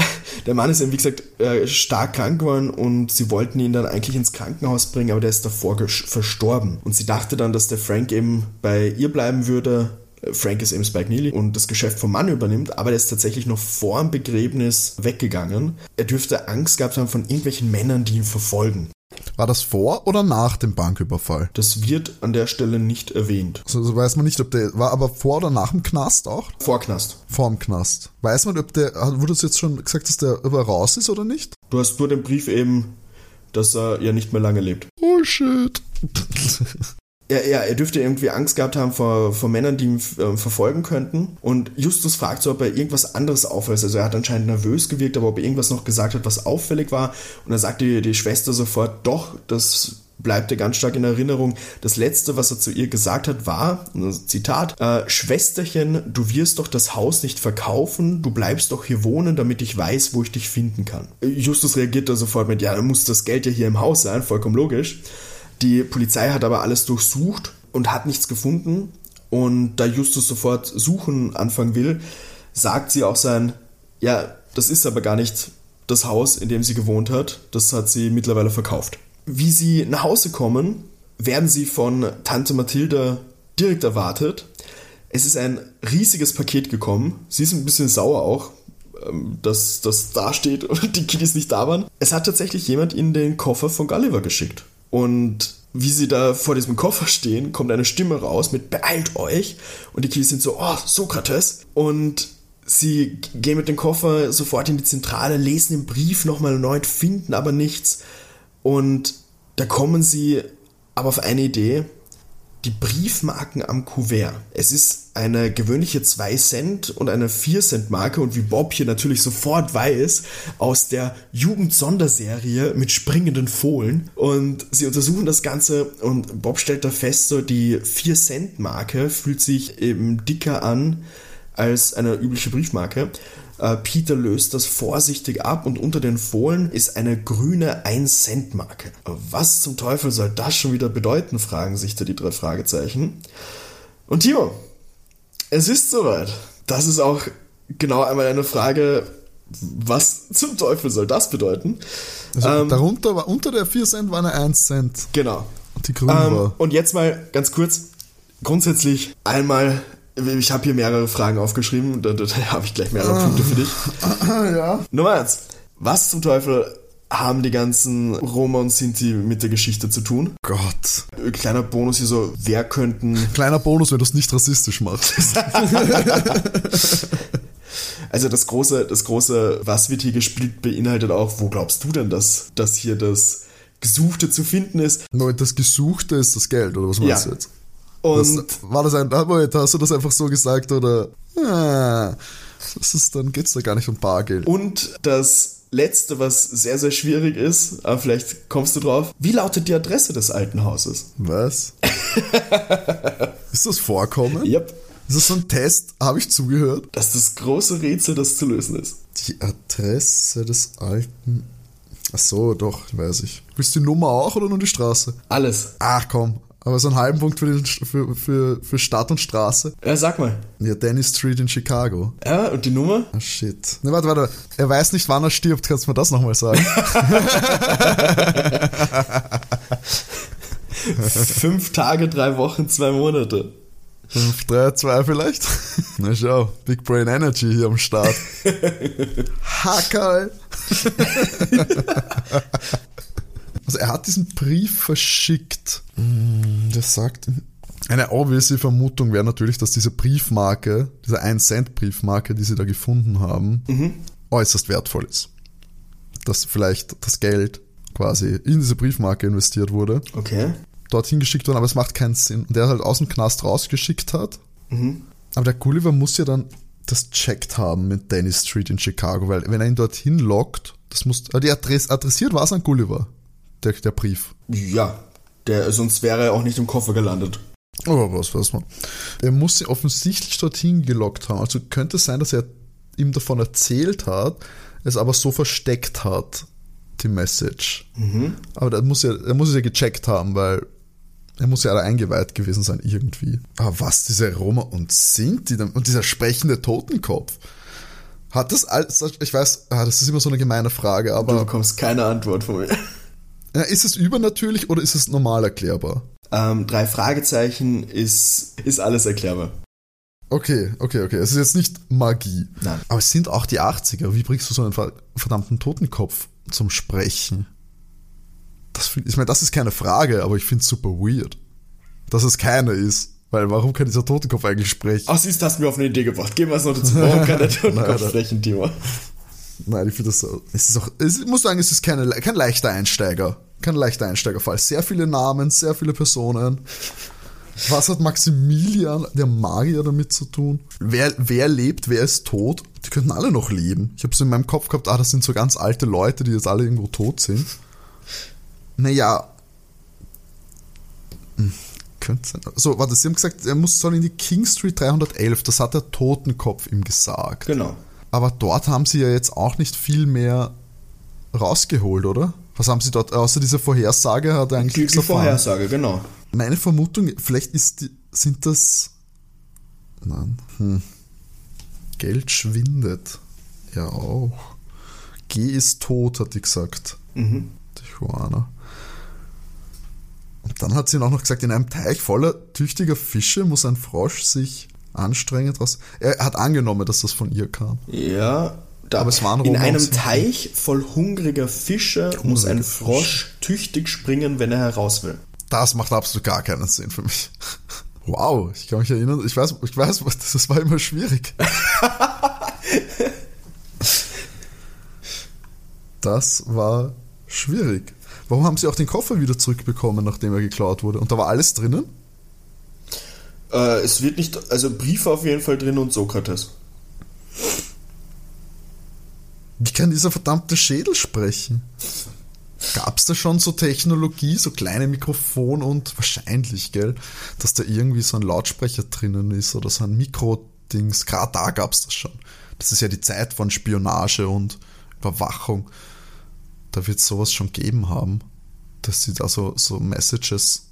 der Mann ist eben, wie gesagt, äh, stark krank geworden und sie wollten ihn dann eigentlich ins Krankenhaus bringen, aber der ist davor verstorben. Und sie dachte dann, dass der Frank eben bei ihr bleiben würde. Frank ist eben Spike Neely und das Geschäft vom Mann übernimmt, aber der ist tatsächlich noch vor dem Begräbnis weggegangen. Er dürfte Angst gehabt haben von irgendwelchen Männern, die ihn verfolgen. War das vor oder nach dem Banküberfall? Das wird an der Stelle nicht erwähnt. Also, also weiß man nicht, ob der war aber vor oder nach dem Knast auch? Vor Knast. Vor dem Knast. Weiß man, ob der, wurde es jetzt schon gesagt, dass der über raus ist oder nicht? Du hast nur den Brief eben, dass er ja nicht mehr lange lebt. Oh shit. [LAUGHS] er, er, er dürfte irgendwie Angst gehabt haben vor, vor Männern, die ihn äh, verfolgen könnten. Und Justus fragt so, ob er irgendwas anderes auffällt. Also er hat anscheinend nervös gewirkt, aber ob er irgendwas noch gesagt hat, was auffällig war. Und dann sagt die, die Schwester sofort, doch, das bleibt dir ganz stark in Erinnerung. Das letzte, was er zu ihr gesagt hat, war, Zitat, äh, Schwesterchen, du wirst doch das Haus nicht verkaufen, du bleibst doch hier wohnen, damit ich weiß, wo ich dich finden kann. Justus reagiert da sofort mit, ja, dann muss das Geld ja hier im Haus sein, vollkommen logisch. Die Polizei hat aber alles durchsucht und hat nichts gefunden. Und da Justus sofort suchen anfangen will, sagt sie auch sein, ja, das ist aber gar nicht das Haus, in dem sie gewohnt hat. Das hat sie mittlerweile verkauft. Wie sie nach Hause kommen, werden sie von Tante Mathilda direkt erwartet. Es ist ein riesiges Paket gekommen. Sie ist ein bisschen sauer auch, ähm, dass das da steht [LAUGHS] und die Kiddies nicht da waren. Es hat tatsächlich jemand in den Koffer von Gulliver geschickt. Und wie sie da vor diesem Koffer stehen, kommt eine Stimme raus mit Beeilt euch. Und die Kids sind so, oh, Sokrates. Und sie gehen mit dem Koffer sofort in die Zentrale, lesen den Brief nochmal erneut, finden aber nichts. Und da kommen sie aber auf eine Idee die Briefmarken am Kuvert. Es ist eine gewöhnliche 2 Cent und eine 4 Cent Marke und wie Bob hier natürlich sofort weiß, aus der Jugend-Sonderserie mit springenden Fohlen und sie untersuchen das Ganze und Bob stellt da fest, so die 4 Cent Marke fühlt sich eben dicker an als eine übliche Briefmarke Peter löst das vorsichtig ab und unter den Fohlen ist eine grüne 1-Cent-Marke. Was zum Teufel soll das schon wieder bedeuten, fragen sich da die drei Fragezeichen. Und Timo, es ist soweit. Das ist auch genau einmal eine Frage, was zum Teufel soll das bedeuten? Also ähm, darunter war, unter der 4 Cent war eine 1 Cent. Genau. Und die grün ähm, war. Und jetzt mal ganz kurz, grundsätzlich einmal ich habe hier mehrere Fragen aufgeschrieben, da, da, habe ich gleich mehrere Punkte für dich. ja. Nummer eins. Was zum Teufel haben die ganzen Roma und Sinti mit der Geschichte zu tun? Gott. Kleiner Bonus hier so, wer könnten... Kleiner Bonus, wenn du es nicht rassistisch machst. [LAUGHS] also das große, das große, was wird hier gespielt, beinhaltet auch, wo glaubst du denn, dass, dass hier das Gesuchte zu finden ist? Das Gesuchte ist das Geld, oder was meinst ja. du jetzt? Und das, war das ein, hast du das einfach so gesagt oder? Ah, das ist, dann geht's da gar nicht um Bargeld. Und das letzte, was sehr, sehr schwierig ist, aber vielleicht kommst du drauf. Wie lautet die Adresse des alten Hauses? Was? [LAUGHS] ist das Vorkommen? Yep. Ist das so ein Test? Habe ich zugehört? Das ist das große Rätsel, das zu lösen ist. Die Adresse des alten. Ach so, doch, weiß ich. Willst du die Nummer auch oder nur die Straße? Alles. Ach komm, aber so einen halben Punkt für, den, für, für, für Stadt und Straße. Ja, sag mal. Ja, Dennis Street in Chicago. Ja, und die Nummer? Ah, shit. Ne, warte, warte. Er weiß nicht, wann er stirbt. Kannst du mir das nochmal sagen? [LAUGHS] Fünf Tage, drei Wochen, zwei Monate. Fünf, drei, zwei vielleicht? [LAUGHS] Na schau, Big Brain Energy hier am Start. [LAUGHS] Hackerl. Also er hat diesen Brief verschickt. Hm, das sagt. Eine obviously Vermutung wäre natürlich, dass diese Briefmarke, diese 1-Cent-Briefmarke, die sie da gefunden haben, mhm. äußerst wertvoll ist. Dass vielleicht das Geld quasi in diese Briefmarke investiert wurde. Okay. Dorthin geschickt worden, aber es macht keinen Sinn. Und der halt aus dem Knast rausgeschickt hat. Mhm. Aber der Gulliver muss ja dann das checkt haben mit Dennis Street in Chicago, weil wenn er ihn dorthin lockt, das muss, die Adress, adressiert war es an Gulliver der, der Brief. Ja, der, sonst wäre er auch nicht im Koffer gelandet. Aber was weiß man. Er muss sie offensichtlich dorthin gelockt haben. Also könnte es sein, dass er ihm davon erzählt hat, es aber so versteckt hat, die Message. Mhm. Aber er muss, ja, er muss es ja gecheckt haben, weil er muss ja eingeweiht gewesen sein irgendwie. Aber was, diese Roma und sind die denn? Und dieser sprechende Totenkopf. Hat das alles, ich weiß, ah, das ist immer so eine gemeine Frage, Du aber bekommst keine Antwort von mir. Ja, ist es übernatürlich oder ist es normal erklärbar? Ähm, drei Fragezeichen ist, ist alles erklärbar. Okay, okay, okay. Es ist jetzt nicht Magie. Nein. Aber es sind auch die 80er. Wie bringst du so einen ver- verdammten Totenkopf zum Sprechen? Das ich meine, das ist keine Frage, aber ich finde es super weird, dass es keine ist. Weil warum kann dieser Totenkopf eigentlich sprechen? Ach, siehst du, hast mir auf eine Idee gebracht. Gehen wir es noch dazu. Warum kann der [LAUGHS] Totenkopf sprechen, Timo? Nein, ich finde das so. Es ist auch, ich muss sagen, es ist keine, kein leichter Einsteiger. Kein leichter Einsteigerfall. Sehr viele Namen, sehr viele Personen. Was hat Maximilian, der Magier, damit zu tun? Wer, wer lebt, wer ist tot? Die könnten alle noch leben. Ich habe so in meinem Kopf gehabt, ah, das sind so ganz alte Leute, die jetzt alle irgendwo tot sind. Naja. Hm, Könnte sein. So, warte, Sie haben gesagt, er muss soll in die King Street 311. Das hat der Totenkopf ihm gesagt. Genau. Aber dort haben sie ja jetzt auch nicht viel mehr rausgeholt, oder? Was haben sie dort, außer diese Vorhersage hat er eigentlich Die, nichts die erfahren. Vorhersage, genau. Meine Vermutung, vielleicht ist die, sind das. Nein. Hm. Geld schwindet. Ja auch. G ist tot, hat die gesagt. Mhm. Die Juana. Und dann hat sie auch noch gesagt, in einem Teich voller tüchtiger Fische muss ein Frosch sich anstrengen. draus- Er hat angenommen, dass das von ihr kam. Ja, da, Aber es waren in einem. Teich voll hungriger Fische muss ein Frosch tüchtig springen, wenn er heraus will. Das macht absolut gar keinen Sinn für mich. Wow, ich kann mich erinnern, ich weiß, ich weiß, das war immer schwierig. Das war schwierig. Warum haben sie auch den Koffer wieder zurückbekommen, nachdem er geklaut wurde? Und da war alles drinnen? Äh, es wird nicht, also Briefe auf jeden Fall drin und Sokrates. Wie kann dieser verdammte Schädel sprechen? Gab es da schon so Technologie, so kleine Mikrofon und wahrscheinlich, gell, dass da irgendwie so ein Lautsprecher drinnen ist oder so ein Mikrodings. Gerade da gab es das schon. Das ist ja die Zeit von Spionage und Überwachung. Da wird sowas schon geben haben, dass sie da so, so Messages.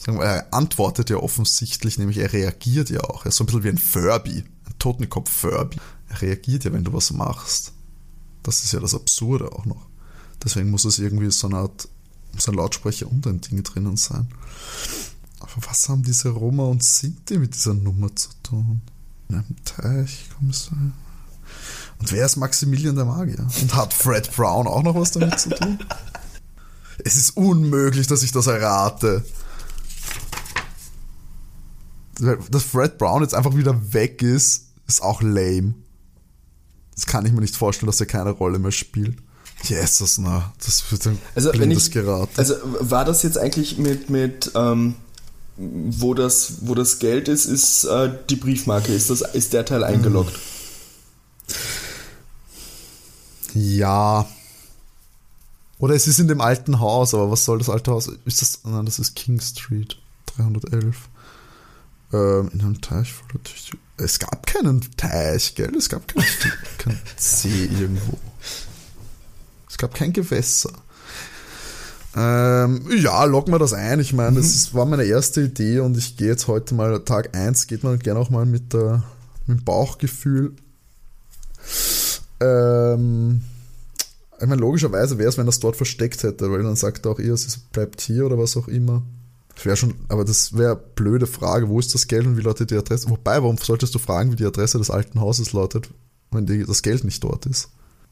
Sagen wir, er antwortet ja offensichtlich, nämlich er reagiert ja auch. Er ist so ein bisschen wie ein Furby, ein Totenkopf-Furby. Er reagiert ja, wenn du was machst. Das ist ja das Absurde auch noch. Deswegen muss es irgendwie so eine Art, so ein Lautsprecher und ein Ding drinnen sein. Aber was haben diese Roma und Sinti mit dieser Nummer zu tun? In einem Teich, Kommissar. Und wer ist Maximilian der Magier? Und hat Fred Brown auch noch was damit zu tun? Es ist unmöglich, dass ich das errate. Dass Fred Brown jetzt einfach wieder weg ist, ist auch lame. Das kann ich mir nicht vorstellen, dass er keine Rolle mehr spielt. Jesus, na, das wird ein Also, blindes ich, Gerate. also war das jetzt eigentlich mit, mit ähm, wo, das, wo das Geld ist, ist äh, die Briefmarke, ist, das, ist der Teil eingeloggt? Ja. Oder es ist in dem alten Haus, aber was soll das alte Haus? Ist das. Nein, das ist King Street 311. Ähm, in einem Teich voller Tüchte. Es gab keinen Teich, gell? Es gab keinen, [LAUGHS] keinen See irgendwo. Es gab kein Gewässer. Ähm, ja, loggen wir das ein. Ich meine, das ist- war meine erste Idee und ich gehe jetzt heute mal, Tag 1, geht man gerne auch mal mit, der, mit dem Bauchgefühl. Ähm, ich meine, logischerweise wäre es, wenn es dort versteckt hätte, weil dann sagt er auch ihr, es bleibt hier oder was auch immer. Das wäre schon, aber das wäre eine blöde Frage, wo ist das Geld und wie lautet die Adresse? Wobei, warum solltest du fragen, wie die Adresse des alten Hauses lautet, wenn die, das Geld nicht dort ist?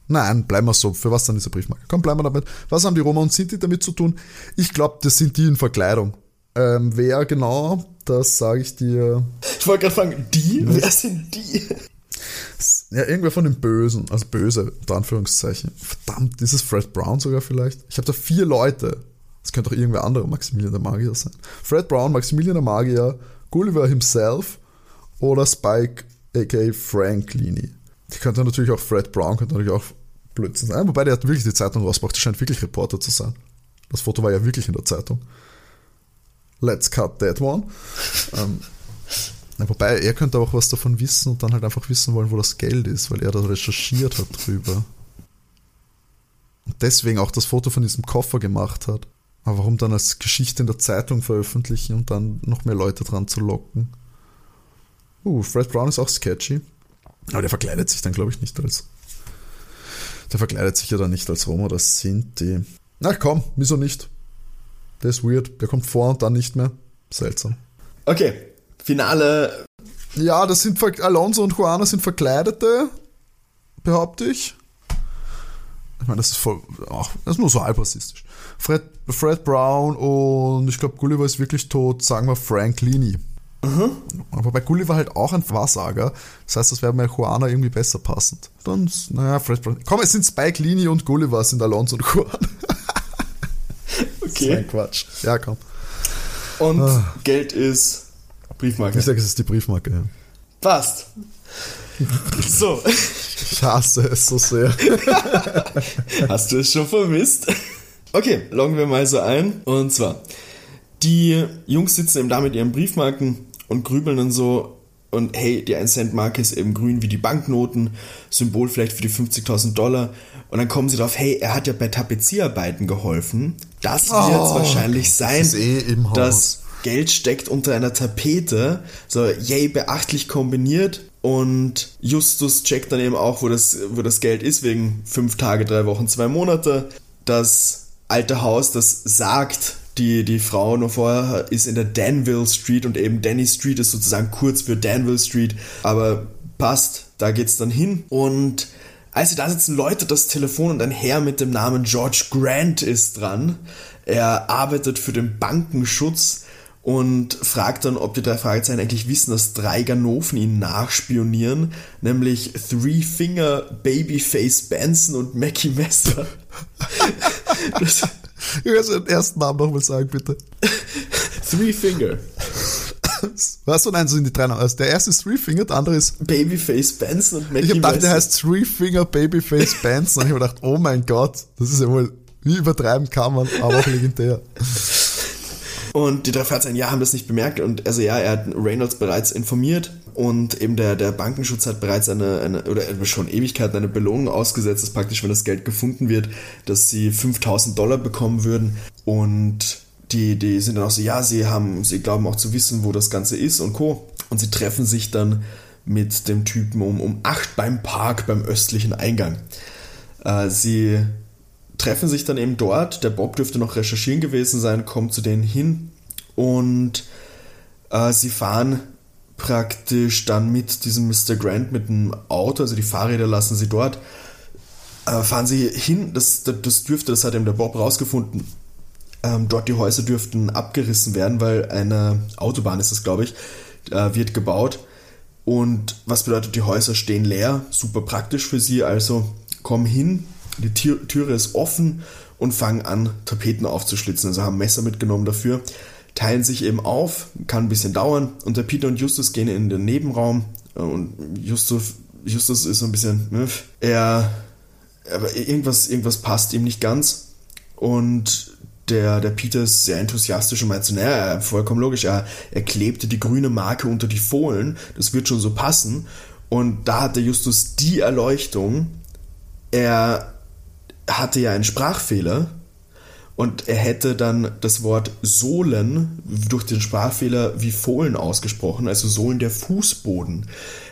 Nein, bleiben wir so. Für was dann diese Briefmarke? Komm, bleiben wir damit. Was haben die Roma und Sinti damit zu tun? Ich glaube, das sind die in Verkleidung. Ähm, wer genau, das sage ich dir. Ich wollte gerade fragen, die? Wer sind die? Ja, irgendwer von den Bösen, also böse, unter Anführungszeichen. Verdammt, ist es Fred Brown sogar vielleicht? Ich habe da vier Leute. Das könnte auch irgendwer anderer Maximilian der Magier sein. Fred Brown, Maximilian der Magier, Gulliver himself oder Spike, aka Frank Leany. Die könnte natürlich auch Fred Brown, könnte natürlich auch Blödsinn sein. Wobei der hat wirklich die Zeitung rausgebracht. Der scheint wirklich Reporter zu sein. Das Foto war ja wirklich in der Zeitung. Let's cut that one. [LAUGHS] ähm, wobei, er könnte auch was davon wissen und dann halt einfach wissen wollen, wo das Geld ist, weil er da recherchiert hat drüber. Und deswegen auch das Foto von diesem Koffer gemacht hat. Aber warum dann als Geschichte in der Zeitung veröffentlichen und dann noch mehr Leute dran zu locken? Uh, Fred Brown ist auch sketchy. Aber der verkleidet sich dann, glaube ich, nicht als. Der verkleidet sich ja dann nicht als Roma, das sind die. Na komm, wieso nicht? Der ist weird. Der kommt vor und dann nicht mehr. Seltsam. Okay, Finale. Ja, das sind Alonso und Juana sind Verkleidete, behaupte ich. Ich meine, das ist voll, ach, das ist nur so halb rassistisch. Fred, Fred Brown und ich glaube, Gulliver ist wirklich tot, sagen wir Frank Leany. Mhm. Aber bei Gulliver halt auch ein Wahrsager. Das heißt, das wäre bei Juana irgendwie besser passend. Dann, naja, Fred Brown. Komm, es sind Spike Leany und Gulliver, sind Alonso und Juan. [LAUGHS] okay. Das Quatsch. Ja, komm. Und ah. Geld ist Briefmarke. Ich sage, es ist die Briefmarke. Ja. Passt. So. [LAUGHS] Ich hasse es so sehr. Hast du es schon vermisst? [LAUGHS] Okay, loggen wir mal so ein. Und zwar, die Jungs sitzen eben da mit ihren Briefmarken und grübeln dann so. Und hey, die 1-Cent-Marke ist eben grün wie die Banknoten, Symbol vielleicht für die 50.000 Dollar. Und dann kommen sie drauf, hey, er hat ja bei Tapezierarbeiten geholfen. Das wird oh, wahrscheinlich sein, das eh dass Geld steckt unter einer Tapete. So, yay, beachtlich kombiniert. Und Justus checkt dann eben auch, wo das, wo das Geld ist, wegen fünf Tage, drei Wochen, zwei Monate. Das alte Haus, das sagt, die, die Frau noch vorher ist in der Danville Street und eben Danny Street ist sozusagen kurz für Danville Street, aber passt, da geht's dann hin und als sie da sitzen, läutet das Telefon und ein Herr mit dem Namen George Grant ist dran. Er arbeitet für den Bankenschutz und fragt dann, ob die drei Fragezeichen eigentlich wissen, dass drei Ganoven ihn nachspionieren, nämlich Three Finger, Babyface Benson und Mackie Messer. das, [LAUGHS] ich kann den ersten Namen nochmal sagen, bitte. Three Finger. Was? Und eins sind die drei Namen. Also der erste ist Three Finger, der andere ist Babyface Benson und Mackie Ich habe gedacht, der heißt Three Finger Babyface Benson. Und ich habe gedacht, oh mein Gott, das ist ja wohl, wie übertreiben kann man, aber auch legendär. Und die drei ja, haben das nicht bemerkt. Und also ja, er hat Reynolds bereits informiert und eben der, der Bankenschutz hat bereits eine, eine, oder schon Ewigkeiten eine Belohnung ausgesetzt, dass praktisch, wenn das Geld gefunden wird, dass sie 5000 Dollar bekommen würden. Und die, die sind dann auch so, ja, sie haben, sie glauben auch zu wissen, wo das Ganze ist und Co. Und sie treffen sich dann mit dem Typen um, um 8 beim Park beim östlichen Eingang. Äh, sie treffen sich dann eben dort. Der Bob dürfte noch recherchieren gewesen sein, kommt zu denen hin und äh, sie fahren praktisch dann mit diesem Mr. Grant mit dem Auto, also die Fahrräder lassen sie dort, äh, fahren sie hin. Das, das dürfte, das hat eben der Bob rausgefunden. Ähm, dort die Häuser dürften abgerissen werden, weil eine Autobahn ist das, glaube ich, äh, wird gebaut. Und was bedeutet, die Häuser stehen leer, super praktisch für sie, also kommen hin, die Tür, Türe ist offen und fangen an, Tapeten aufzuschlitzen. Also haben Messer mitgenommen dafür, teilen sich eben auf, kann ein bisschen dauern. Und der Peter und Justus gehen in den Nebenraum äh, und Justus, Justus ist so ein bisschen, ne, er, irgendwas, irgendwas passt ihm nicht ganz. Und der, der Peter ist sehr enthusiastisch und meint so, naja, vollkommen logisch, er, er klebte die grüne Marke unter die Fohlen, das wird schon so passen. Und da hat der Justus die Erleuchtung, er hatte ja einen Sprachfehler und er hätte dann das Wort Sohlen durch den Sprachfehler wie Fohlen ausgesprochen, also Sohlen der Fußboden.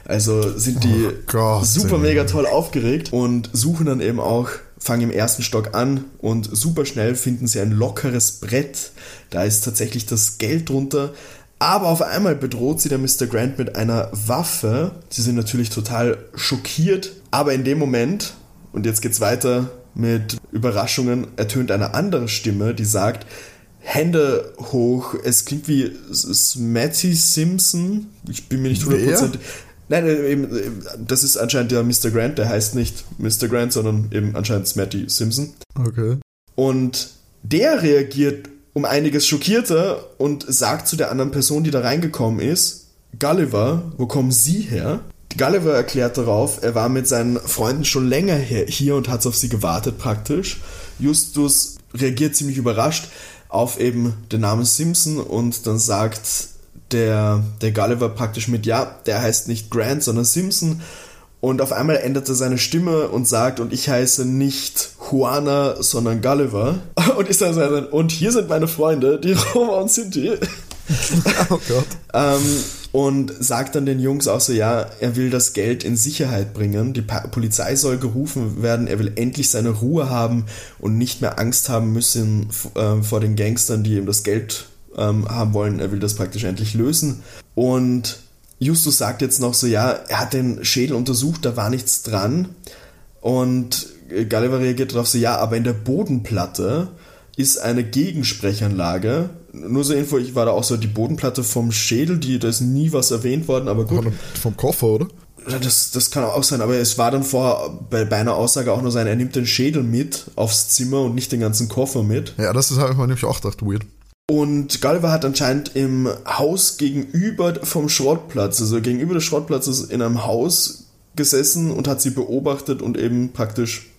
Also sind die oh Gott, super mega toll aufgeregt und suchen dann eben auch, fangen im ersten Stock an und super schnell finden sie ein lockeres Brett. Da ist tatsächlich das Geld drunter. Aber auf einmal bedroht sie der Mr. Grant mit einer Waffe. Sie sind natürlich total schockiert. Aber in dem Moment, und jetzt geht's weiter, mit Überraschungen ertönt eine andere Stimme, die sagt, Hände hoch. Es klingt wie Smatty Simpson. Ich bin mir nicht 100%. Nein, äh, eben, äh, das ist anscheinend der Mr. Grant, der heißt nicht Mr. Grant, sondern eben anscheinend Smatty Simpson. Okay. Und der reagiert um einiges schockierter und sagt zu der anderen Person, die da reingekommen ist, Gulliver, wo kommen Sie her? Gulliver erklärt darauf, er war mit seinen Freunden schon länger hier und hat auf sie gewartet praktisch. Justus reagiert ziemlich überrascht auf eben den Namen Simpson und dann sagt der, der Gulliver praktisch mit, ja, der heißt nicht Grant, sondern Simpson. Und auf einmal ändert er seine Stimme und sagt, und ich heiße nicht Juana, sondern Gulliver. [LAUGHS] Und ist dann so, und hier sind meine Freunde, die [LAUGHS] Roma und Sinti. Oh Gott. ähm, und sagt dann den Jungs auch so, ja, er will das Geld in Sicherheit bringen, die pa Polizei soll gerufen werden, er will endlich seine Ruhe haben und nicht mehr Angst haben müssen äh, vor den Gangstern, die ihm das Geld ähm, haben wollen, er will das praktisch endlich lösen. Und Justus sagt jetzt noch so, ja, er hat den Schädel untersucht, da war nichts dran. Und Gulliver reagiert darauf so, ja, aber in der Bodenplatte ist eine Gegensprechanlage. Nur so Info, ich war da auch so die Bodenplatte vom Schädel, die, da ist nie was erwähnt worden, aber gut. Vom Koffer, oder? Das, das kann auch sein, aber es war dann vor bei, bei einer Aussage auch nur sein, er nimmt den Schädel mit aufs Zimmer und nicht den ganzen Koffer mit. Ja, das habe ich mir nämlich auch gedacht, weird. Und Gulliver hat anscheinend im Haus gegenüber vom Schrottplatz, also gegenüber des Schrottplatzes in einem Haus gesessen und hat sie beobachtet und eben praktisch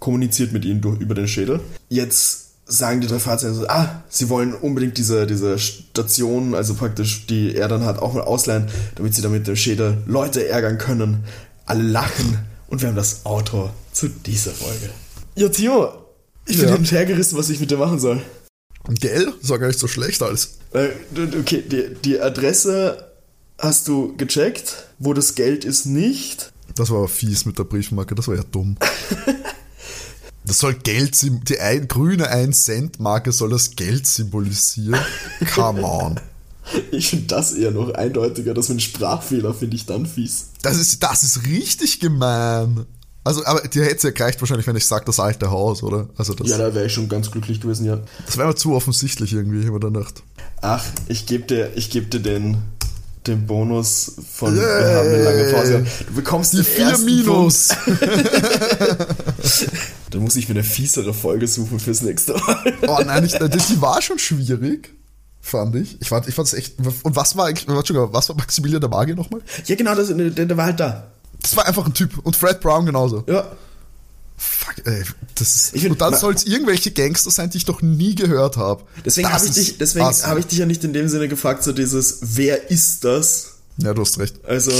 kommuniziert mit ihnen durch, über den Schädel. Jetzt sagen die drei Fahrzeuge so, ah, sie wollen unbedingt diese, diese Station, also praktisch, die er dann hat, auch mal ausleihen, damit sie damit dem Schädel Leute ärgern können. Alle lachen und wir haben das Outro zu dieser Folge. Ja, Timo, ich bin ja. hin hergerissen, was ich mit dir machen soll. Gell? Das war gar nicht so schlecht alles. Okay, die, die Adresse hast du gecheckt, wo das Geld ist nicht. Das war aber fies mit der Briefmarke, das war ja dumm. [LAUGHS] Das soll Geld, die ein, grüne 1-Cent-Marke soll das Geld symbolisieren. Come on. [LAUGHS] Ich finde das eher noch eindeutiger, dass ein Sprachfehler finde ich dann fies. Das ist, das ist richtig gemein. Also, aber dir hätte es ja gereicht wahrscheinlich, wenn ich sage, das alte Haus, oder? Also das, ja, da wäre ich schon ganz glücklich gewesen, ja. Das wäre aber zu offensichtlich irgendwie, ich mir dann gedacht. Ach, ich gebe dir, geb dir den, den Bonus von yeah. wir haben eine lange Pause. Du bekommst die vier Minus. [LAUGHS] [LAUGHS] Dann muss ich mir eine fiesere Folge suchen fürs nächste Mal. Oh nein, ich, die war schon schwierig. Fand ich. Ich fand ich fand's echt. Und was war eigentlich, was war Maximilian der Magier nochmal? Ja, genau, das, der, der war halt da. Das war einfach ein Typ. Und Fred Brown genauso. Ja. Fuck, ey, das ist, ich find, und dann soll es irgendwelche Gangster sein, die ich doch nie gehört habe. Deswegen habe ich, dich, deswegen hab ich dich ja nicht in dem Sinne gefragt, so dieses, wer ist das? Ja, du hast recht. Also.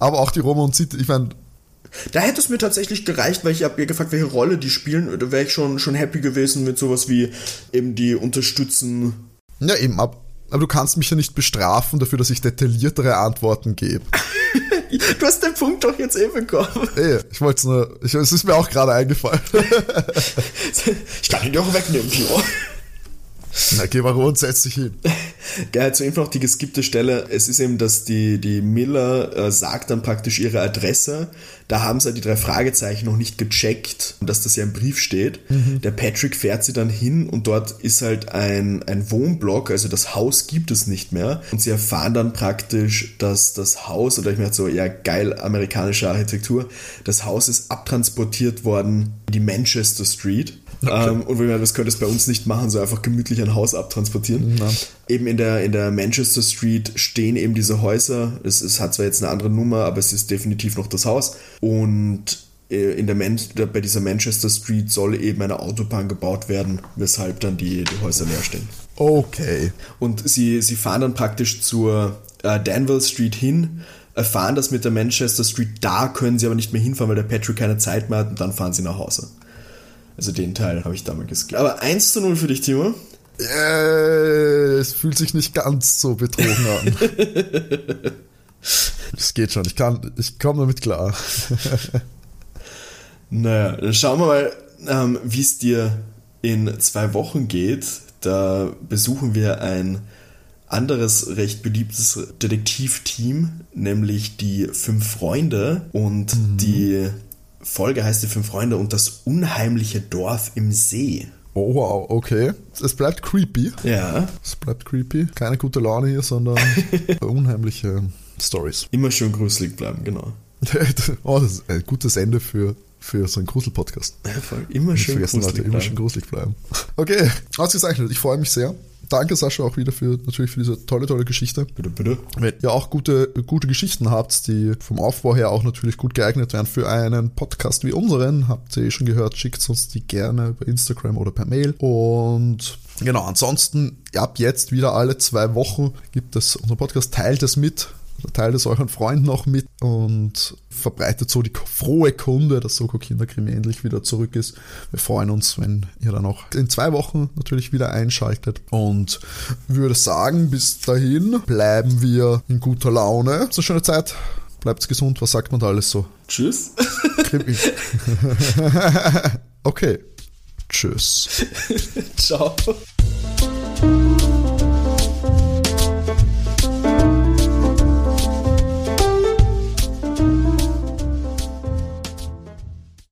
Aber auch die Roma und Zit, ich meine. Da hätte es mir tatsächlich gereicht, weil ich habe mir gefragt, welche Rolle die spielen. Da wäre ich schon, schon happy gewesen mit sowas wie eben die unterstützen. Ja, eben, ab, aber du kannst mich ja nicht bestrafen dafür, dass ich detailliertere Antworten gebe. [LAUGHS] du hast den Punkt doch jetzt eh bekommen. [LAUGHS] Ey, ich wollte es nur, ich, es ist mir auch gerade eingefallen. [LAUGHS] ich kann ihn doch wegnehmen, Timo. Na, geh mal runter, setz dich hin. [LAUGHS] Geil, zu einfach die geskippte Stelle. Es ist eben, dass die, die Miller äh, sagt dann praktisch ihre Adresse. Da haben sie die drei Fragezeichen noch nicht gecheckt, dass das ja im Brief steht. Mhm. Der Patrick fährt sie dann hin und dort ist halt ein, ein Wohnblock, also das Haus gibt es nicht mehr. Und sie erfahren dann praktisch, dass das Haus, oder ich meine so, ja, geil amerikanische Architektur, das Haus ist abtransportiert worden in die Manchester Street Okay. Ähm, und wir das könnte es bei uns nicht machen, so einfach gemütlich ein Haus abtransportieren. Ja. Eben in der, in der Manchester Street stehen eben diese Häuser. Es, es hat zwar jetzt eine andere Nummer, aber es ist definitiv noch das Haus. Und äh, in der Man bei dieser Manchester Street soll eben eine Autobahn gebaut werden, weshalb dann die, die Häuser leer stehen. Okay. Und sie, sie fahren dann praktisch zur äh, Danville Street hin, erfahren das mit der Manchester Street, da können sie aber nicht mehr hinfahren, weil der Patrick keine Zeit mehr hat und dann fahren sie nach Hause. Also den Teil habe ich damals geskippt. Aber 1 zu 0 für dich, Timo. Äh, es fühlt sich nicht ganz so betrogen an. [LAUGHS] Das geht schon, ich kann, ich komme damit klar. naja, dann schauen wir mal, ähm, wie es dir in zwei Wochen geht. Da besuchen wir ein anderes recht beliebtes Detektivteam, nämlich die Fünf Freunde und mhm. die Folge heißt Die Fünf Freunde und das unheimliche Dorf im See. Oh wow, okay. Es bleibt creepy. Ja. Es bleibt creepy. Keine gute Laune hier, sondern [LAUGHS] unheimliche Stories. Immer schön gruselig bleiben, genau. [LAUGHS] oh, das ist ein gutes Ende für, für so einen Grusel-Podcast. Immer schön gruselig Leute, bleiben. Immer schön gruselig bleiben. [LAUGHS] Okay, ausgezeichnet. Ich freue mich sehr danke Sascha auch wieder für natürlich für diese tolle, tolle Geschichte. Bitte, bitte. Wenn ihr auch gute, gute Geschichten habt, die vom Aufbau her auch natürlich gut geeignet wären für einen Podcast wie unseren, habt ihr eh schon gehört, schickt uns die gerne über Instagram oder per Mail. Und genau, ansonsten ab jetzt wieder alle zwei Wochen gibt es unser Podcast, teilt es mit teilt es euren Freunden auch mit und verbreitet so die frohe Kunde, dass Soko Kinderkrimi endlich wieder zurück ist. Wir freuen uns, wenn ihr dann auch in zwei Wochen natürlich wieder einschaltet und würde sagen, bis dahin bleiben wir in guter Laune. So schöne Zeit. Bleibt gesund. Was sagt man da alles so? Tschüss. Krimi. [LAUGHS] [LAUGHS] okay. Tschüss. Ciao.